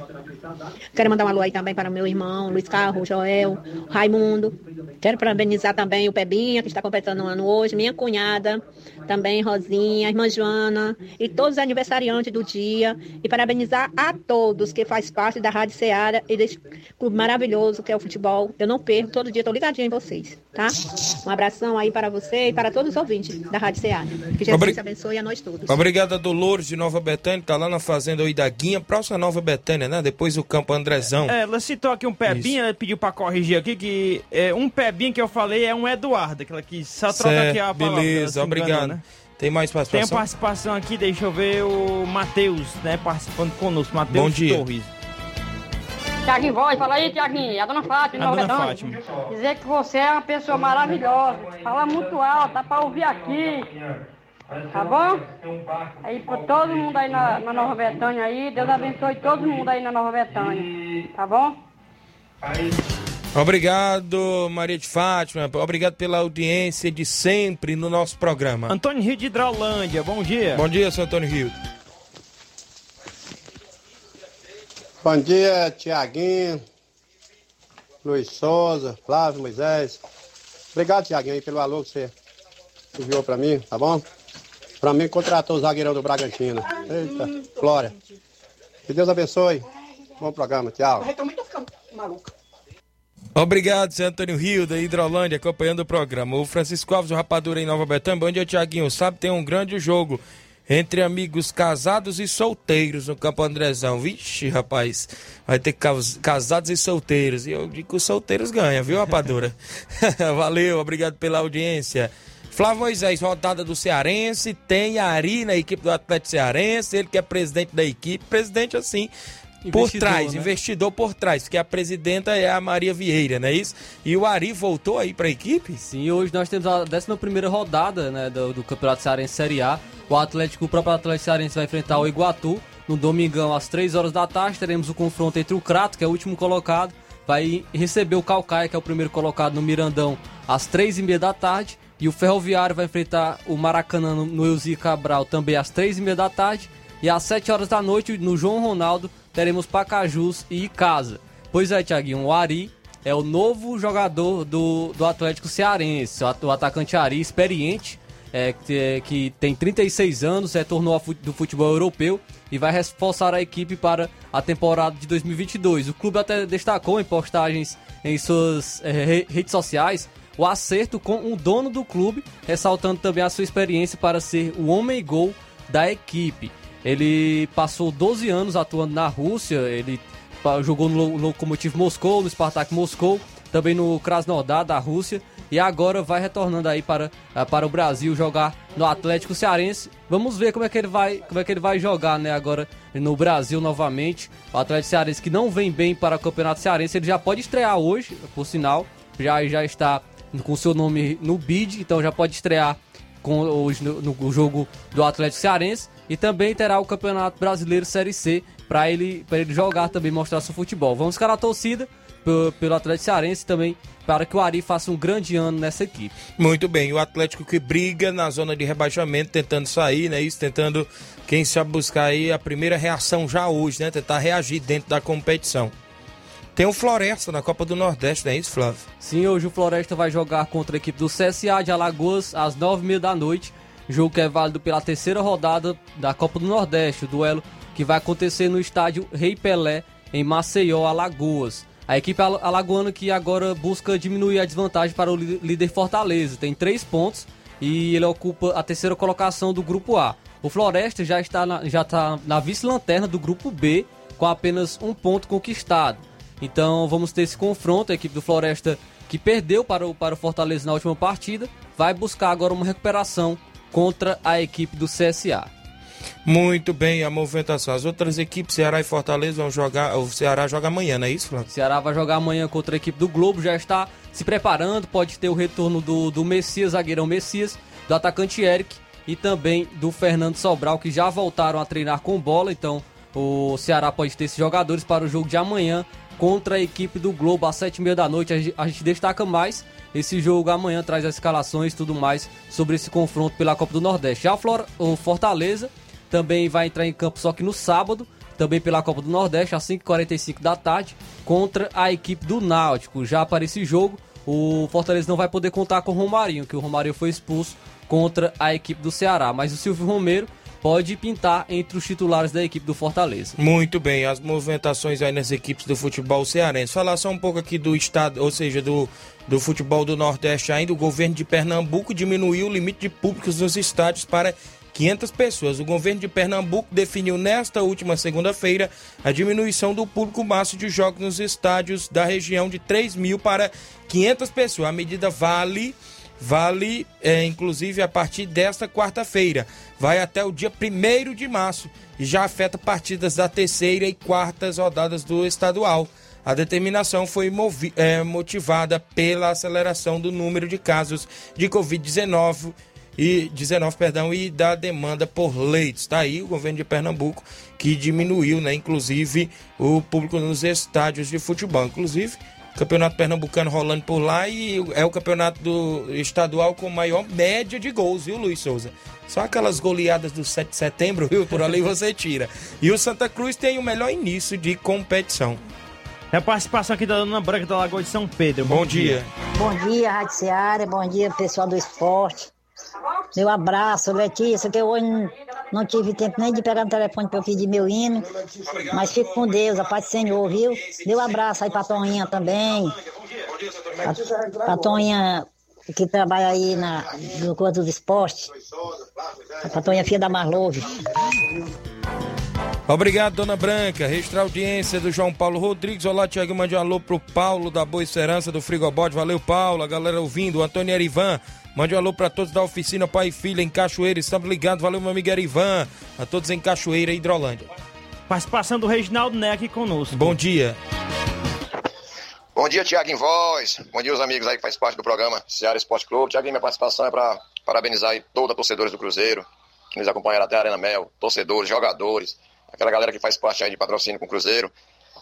Quero mandar um alô aí também para meu irmão, Luiz Carlos, Joel, Raimundo. Quero parabenizar também o Pebinha, que está completando um ano hoje, minha cunhada, também Rosinha, irmã Joana e todos os aniversariantes do dia. E parabenizar a todos que faz parte da Rádio Ceará e desse clube maravilhoso que é o futebol. Eu não perco, todo dia estou ligadinho em vocês, tá? Um abração aí para você e para todos os ouvintes da Rádio Ceará. Que Jesus Obri- abençoe a nós todos. Obrigado a Dolores de Nova Betânia, tá lá na Fazenda Oidaguinha, próxima Nova Betânia, né? Depois o Campo Andrezão. É, ela citou aqui um Pebinha, ela pediu pra corrigir aqui que é, um Pebinha que eu falei é um Eduardo, que ela quis só troca Certo, aqui a palavra. beleza, enganou, obrigado. Tem mais Tem participação? participação aqui, deixa eu ver o Matheus, né, participando conosco, Matheus Bom dia. Torres. Tiaguinho Voz, fala aí, Tiaguinho. A dona Fátima, A dona. Fátima. Dizer que você é uma pessoa maravilhosa. Fala muito alto, dá pra ouvir aqui. Tá bom? Aí pra todo mundo aí na, na Nova Betânia aí, Deus abençoe todo mundo aí na Nova Betânia. Tá bom? Obrigado, Maria de Fátima. Obrigado pela audiência de sempre no nosso programa. Antônio Rio de Hidrolândia, bom dia. Bom dia, seu Antônio Rio. Bom dia, Tiaguinho, Luiz Souza, Flávio, Moisés. Obrigado, Tiaguinho, aí pelo alô que você enviou pra mim, tá bom? Pra mim, contratou o zagueirão do Bragantino. Eita, Glória. Que Deus abençoe. Bom programa, tchau. Obrigado, seu Antônio Rio, da Hidrolândia, acompanhando o programa. O Francisco Alves, o Rapadura em Nova Betânia. Bom dia, Tiaguinho. Sabe, tem um grande jogo entre amigos casados e solteiros no Campo Andrezão. Vixe, rapaz, vai ter cas- casados e solteiros. E eu digo que os solteiros ganham, viu, Rapadura? Valeu, obrigado pela audiência. Flávio Moisés, rodada do Cearense, tem Ari na equipe do Atlético Cearense, ele que é presidente da equipe, presidente assim, por Investidor, trás, né? investidor por trás, porque a presidenta é a Maria Vieira, não é isso? E o Ari voltou aí para a equipe? Sim, hoje nós temos a 11 rodada né, do, do Campeonato Cearense Série A. O Atlético, o próprio Atlético Cearense vai enfrentar o Iguatu no domingão às 3 horas da tarde. Teremos o confronto entre o Crato, que é o último colocado, vai receber o Calcaia, que é o primeiro colocado no Mirandão, às 3 e meia da tarde. E o Ferroviário vai enfrentar o Maracanã no, no Elzi Cabral também às 3 e meia da tarde. E às 7 horas da noite, no João Ronaldo, teremos Pacajus e Casa. Pois é, Tiaguinho, o Ari é o novo jogador do, do Atlético Cearense. O at- O atacante Ari, experiente, é, que, que tem 36 anos, retornou fu- do futebol europeu e vai reforçar a equipe para a temporada de 2022. O clube até destacou em postagens em suas re- redes sociais o acerto com o dono do clube, ressaltando também a sua experiência para ser o homem gol da equipe. Ele passou 12 anos atuando na Rússia, ele jogou no Lo- Lokomotiv Moscou, no Spartak Moscou, também no Krasnodar da Rússia e agora vai retornando aí para, ah, para o Brasil jogar no Atlético Cearense. Vamos ver como é que ele vai, como é que ele vai jogar, né, agora no Brasil novamente. O Atlético Cearense que não vem bem para o Campeonato Cearense, ele já pode estrear hoje, por sinal, já já está com seu nome no bid, então já pode estrear com hoje no, no jogo do Atlético Cearense e também terá o Campeonato Brasileiro Série C para ele, pra ele jogar também, mostrar seu futebol. Vamos ficar na torcida pe- pelo Atlético Cearense também para que o Ari faça um grande ano nessa equipe. Muito bem, o Atlético que briga na zona de rebaixamento, tentando sair, né? Isso, tentando, quem sabe, buscar aí a primeira reação já hoje, né? Tentar reagir dentro da competição. Tem o Floresta na Copa do Nordeste, não é isso, Flávio? Sim, hoje o Floresta vai jogar contra a equipe do CSA de Alagoas às 9h30 da noite. Jogo que é válido pela terceira rodada da Copa do Nordeste, o duelo que vai acontecer no estádio Rei Pelé, em Maceió, Alagoas. A equipe alagoana que agora busca diminuir a desvantagem para o líder Fortaleza. Tem três pontos e ele ocupa a terceira colocação do grupo A. O Floresta já está na, já está na vice-lanterna do grupo B, com apenas um ponto conquistado. Então vamos ter esse confronto. A equipe do Floresta, que perdeu para o, para o Fortaleza na última partida, vai buscar agora uma recuperação contra a equipe do CSA. Muito bem, a movimentação. As outras equipes, Ceará e Fortaleza, vão jogar. O Ceará joga amanhã, não é isso, Flávio? Ceará vai jogar amanhã contra a equipe do Globo, já está se preparando. Pode ter o retorno do, do Messias, zagueirão Messias, do atacante Eric e também do Fernando Sobral, que já voltaram a treinar com bola. Então o Ceará pode ter esses jogadores para o jogo de amanhã contra a equipe do Globo às sete e meia da noite. A gente destaca mais esse jogo amanhã, traz as escalações e tudo mais sobre esse confronto pela Copa do Nordeste. Já o Fortaleza também vai entrar em campo só que no sábado, também pela Copa do Nordeste, às 5h45 da tarde, contra a equipe do Náutico. Já para esse jogo, o Fortaleza não vai poder contar com o Romarinho, que o Romarinho foi expulso contra a equipe do Ceará. Mas o Silvio Romero pode pintar entre os titulares da equipe do Fortaleza. Muito bem, as movimentações aí nas equipes do futebol cearense. Falar só um pouco aqui do estado, ou seja, do, do futebol do Nordeste ainda. O governo de Pernambuco diminuiu o limite de públicos nos estádios para 500 pessoas. O governo de Pernambuco definiu nesta última segunda-feira a diminuição do público máximo de jogos nos estádios da região de 3 mil para 500 pessoas. A medida vale vale é, inclusive a partir desta quarta-feira. Vai até o dia 1 de março e já afeta partidas da terceira e quartas rodadas do estadual. A determinação foi movi é, motivada pela aceleração do número de casos de Covid-19 e 19, perdão, e da demanda por leitos. Está aí o governo de Pernambuco que diminuiu, né, inclusive o público nos estádios de futebol. Inclusive, Campeonato Pernambucano rolando por lá e é o campeonato do estadual com maior média de gols, viu, Luiz Souza? Só aquelas goleadas do 7 de setembro, viu? Por ali você tira. E o Santa Cruz tem o melhor início de competição. É a participação aqui da Dona Branca da Lagoa de São Pedro. Bom, bom dia. dia. Bom dia, Rádio Seara. Bom dia, pessoal do esporte. Meu abraço, Letícia, que eu hoje não tive tempo nem de pegar no telefone para eu pedir meu hino. Mas fico com Deus, a paz do Senhor, viu? Meu abraço aí pra Toninha também. A, a Toninha que trabalha aí na, no Corpo do Esporte. A Toninha filha da Marlove. Obrigado, Dona Branca. Registrar a audiência do João Paulo Rodrigues. Olá, Tiago. Mande um alô pro Paulo da Boa Esperança do Frigobode. Valeu, Paulo. A galera ouvindo. Antônio Erivan. Mande um alô para todos da oficina Pai e Filha em Cachoeira. Estamos ligados. Valeu, meu amigo Erivan. A todos em Cachoeira e Hidrolândia. Participação do Reginaldo Né aqui conosco. Bom dia. Bom dia, Tiago em Voz. Bom dia, os amigos aí que faz parte do programa Ceará Esporte Clube. Tiago, minha participação é para parabenizar aí toda a torcedores do Cruzeiro que nos acompanharam até a Arena Mel, torcedores, jogadores, aquela galera que faz parte aí de patrocínio com o Cruzeiro.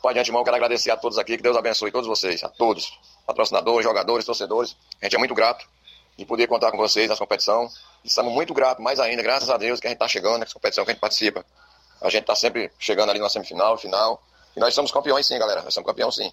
Pai, de antemão, quero agradecer a todos aqui, que Deus abençoe todos vocês, a todos, patrocinadores, jogadores, torcedores. A gente é muito grato de poder contar com vocês nessa competição. Estamos muito gratos, mais ainda, graças a Deus, que a gente está chegando nessa competição que a gente participa. A gente está sempre chegando ali na semifinal, final. E nós somos campeões sim, galera. Nós somos campeões sim.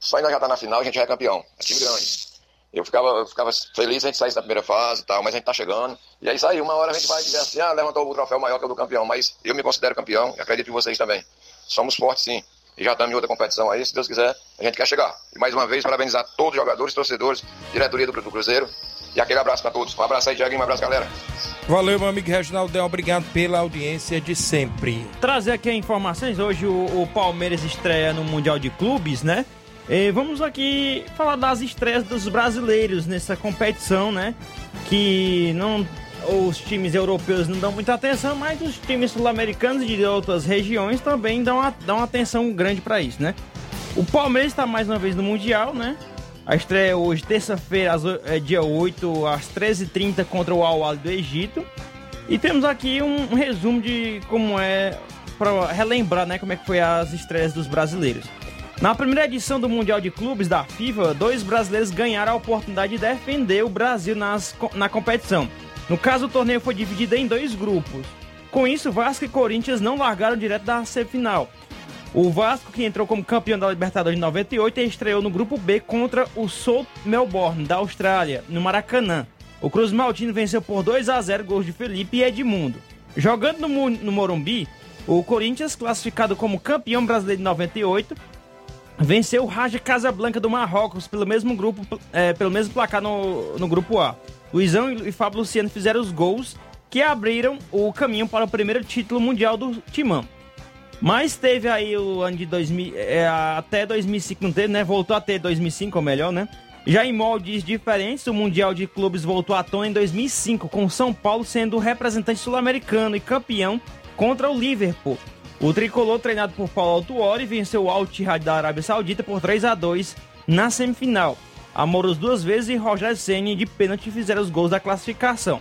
Só ainda já está na final, a gente já é campeão. É time grande. Eu ficava, eu ficava feliz se a gente saísse da primeira fase e tal, mas a gente está chegando. E aí saiu, uma hora a gente vai dizer assim, ah, levantou o troféu maior que o do campeão. Mas eu me considero campeão e acredito em vocês também. Somos fortes sim. E já estamos em outra competição aí, se Deus quiser, a gente quer chegar. E mais uma vez, parabenizar todos os jogadores, torcedores, diretoria do Cruzeiro e aquele abraço para todos. Um abraço aí, Tiaguinho, um abraço, galera. Valeu, meu amigo Reginaldo, obrigado pela audiência de sempre. Trazer aqui informações, hoje o, o Palmeiras estreia no Mundial de Clubes, né? E vamos aqui falar das estreias dos brasileiros nessa competição, né? Que não os times europeus não dão muita atenção, mas os times sul-americanos e de outras regiões também dão, a, dão atenção grande para isso, né? O Palmeiras está mais uma vez no Mundial, né? A estreia é hoje, terça-feira, é dia 8, às 13h30, contra o Al do Egito. E temos aqui um, um resumo de como é, para relembrar né, como é que foi as estreias dos brasileiros. Na primeira edição do Mundial de Clubes da FIFA, dois brasileiros ganharam a oportunidade de defender o Brasil nas, na competição. No caso, o torneio foi dividido em dois grupos. Com isso, Vasco e Corinthians não largaram direto da semifinal. O Vasco, que entrou como campeão da Libertadores de 98, estreou no grupo B contra o South Melbourne, da Austrália, no Maracanã. O Cruz Maltino venceu por 2 a 0 gols de Felipe e Edmundo. Jogando no, no Morumbi, o Corinthians, classificado como campeão brasileiro de 98, venceu o Raja Casablanca do Marrocos pelo mesmo grupo, é, pelo mesmo placar no, no grupo A. Luizão e Fábio Luciano fizeram os gols que abriram o caminho para o primeiro título mundial do Timão. Mas teve aí o ano de 2000, é, até 2005, não teve, né? Voltou a ter 2005, ou melhor, né? Já em moldes diferentes, o Mundial de Clubes voltou à tona em 2005, com São Paulo sendo o representante sul-americano e campeão contra o Liverpool. O tricolor, treinado por Paulo Autuori, venceu o Al Ittihad da Arábia Saudita por 3 a 2 na semifinal. Amoros duas vezes e Roger Ceni de pênalti fizeram os gols da classificação.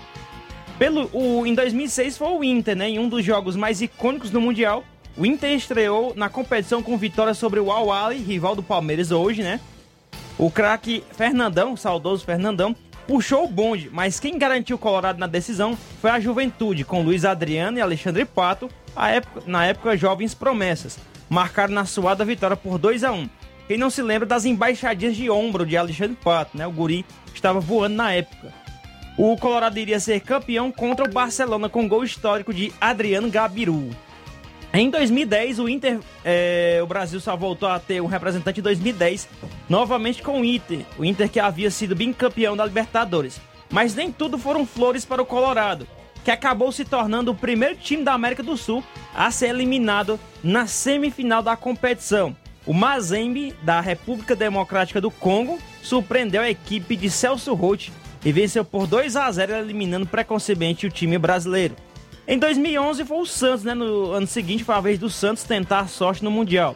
Pelo, o, em 2006 foi o Inter, né? Em um dos jogos mais icônicos do Mundial, o Inter estreou na competição com vitória sobre o Al rival do Palmeiras hoje, né? O craque Fernandão, saudoso Fernandão, puxou o bonde, mas quem garantiu o Colorado na decisão foi a Juventude, com Luiz Adriano e Alexandre Pato, época, na época jovens promessas. Marcaram na suada vitória por 2 a 1 Quem não se lembra das embaixadinhas de ombro de Alexandre Pato, né? O guri estava voando na época. O Colorado iria ser campeão contra o Barcelona com gol histórico de Adriano Gabiru. Em 2010, o Inter, é, o Brasil só voltou a ter um representante em 2010, novamente com o Inter, o Inter que havia sido bicampeão da Libertadores. Mas nem tudo foram flores para o Colorado, que acabou se tornando o primeiro time da América do Sul a ser eliminado na semifinal da competição. O Mazembe, da República Democrática do Congo, surpreendeu a equipe de Celso Roth e venceu por 2 a 0, eliminando precocemente o time brasileiro. Em 2011 foi o Santos, né? No ano seguinte foi a vez do Santos tentar sorte no Mundial.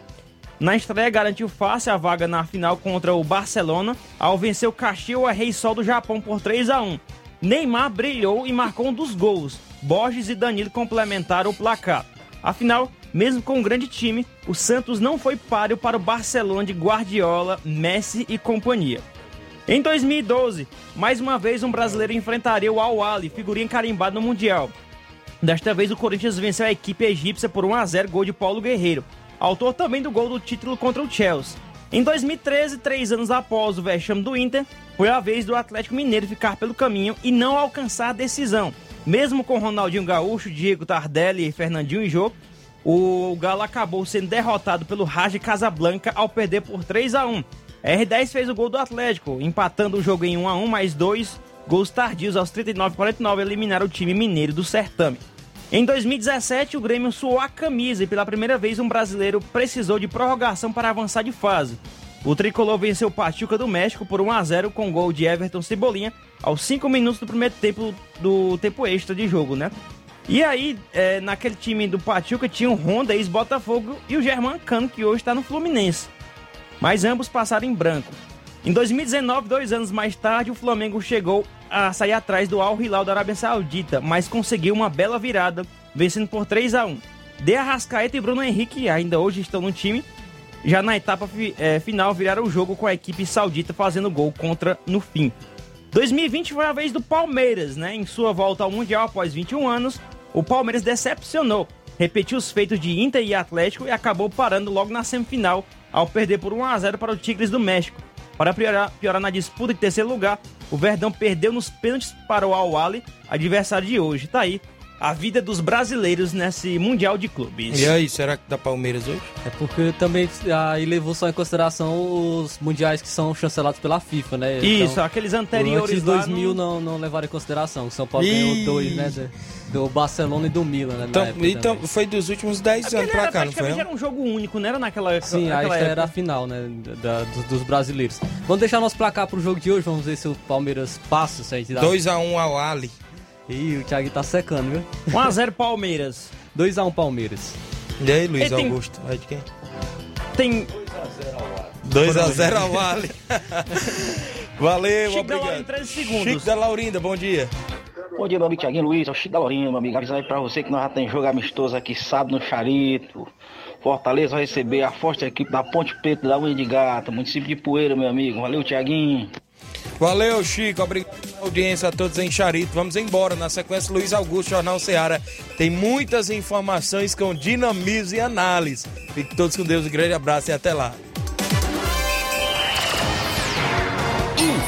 Na estreia garantiu fácil a vaga na final contra o Barcelona ao vencer o Caxias Rei Sol do Japão por 3 a 1. Neymar brilhou e marcou um dos gols. Borges e Danilo complementaram o placar. Afinal, mesmo com um grande time, o Santos não foi páreo para o Barcelona de Guardiola, Messi e companhia. Em 2012, mais uma vez um brasileiro enfrentaria o Al Ahly, figurinha carimbada no Mundial. Desta vez o Corinthians venceu a equipe egípcia por 1 a 0 gol de Paulo Guerreiro, autor também do gol do título contra o Chelsea. Em 2013, três anos após o vexame do Inter, foi a vez do Atlético Mineiro ficar pelo caminho e não alcançar a decisão. Mesmo com Ronaldinho Gaúcho, Diego Tardelli e Fernandinho em jogo, o Galo acabou sendo derrotado pelo Raja Casablanca ao perder por 3 a 1. R10 fez o gol do Atlético, empatando o jogo em 1 a 1, mais dois gols tardios aos 39 e 49 eliminaram o time mineiro do certame. Em 2017, o Grêmio suou a camisa e pela primeira vez um brasileiro precisou de prorrogação para avançar de fase. O tricolor venceu o Pachuca do México por 1 a 0 com gol de Everton Cebolinha aos 5 minutos do primeiro tempo do tempo extra de jogo, né? E aí, é, naquele time do Pachuca tinha o Honda, ex-Botafogo, e o Germán Cano, que hoje está no Fluminense. Mas ambos passaram em branco. Em 2019, dois anos mais tarde, o Flamengo chegou a sair atrás do Al Hilal da Arábia Saudita, mas conseguiu uma bela virada, vencendo por 3 a 1. De Arrascaeta e Bruno Henrique ainda hoje estão no time. Já na etapa é, final viraram o jogo com a equipe saudita fazendo gol contra no fim. 2020 foi a vez do Palmeiras, né? Em sua volta ao Mundial após 21 anos, o Palmeiras decepcionou, repetiu os feitos de Inter e Atlético e acabou parando logo na semifinal ao perder por 1 a 0 para o Tigres do México. Para piorar, piorar na disputa de terceiro lugar, o Verdão perdeu nos pênaltis para o Al adversário de hoje. Tá aí a vida dos brasileiros nesse Mundial de Clubes. E aí, será que dá Palmeiras hoje? É porque também aí levou só em consideração os mundiais que são chancelados pela FIFA, né? Isso, então, aqueles anteriores. Antes de 2000 no... não, não levaram em consideração. São Paulo ganhou dois, né? Do Barcelona e do Milan, né? Então, então foi dos últimos 10 anos pra cá, não foi? era um jogo único, não era naquela Sim, naquela a era a final, né? Da, dos, dos, brasileiros. Vamos deixar nosso placar pro jogo de hoje, vamos ver se o Palmeiras passa. Se a gente dá... 2x1 ao Ali. Ih, o Thiago tá secando, viu? 1x0 Palmeiras. 2x1 Palmeiras. E aí, Luiz tem... Augusto? Vai de quem? Tem. 2x0 ao Ali. Valeu, Chico obrigado. Da em 13 segundos. Chico da Laurinda, bom dia. Bom dia, meu amigo Tiaguinho Luiz, é o Chico da Lourinha, meu amigo. Avisando aí pra você que nós já tem jogo amistoso aqui sábado no Charito. Fortaleza vai receber a forte equipe da Ponte Preta da Unha de Gata, município de Poeira, meu amigo. Valeu, Tiaguinho. Valeu, Chico. Obrigado pela audiência a todos em Charito. Vamos embora. Na sequência, Luiz Augusto, Jornal Ceará. Tem muitas informações com dinamismo e análise. Fiquem todos com Deus. Um grande abraço e até lá.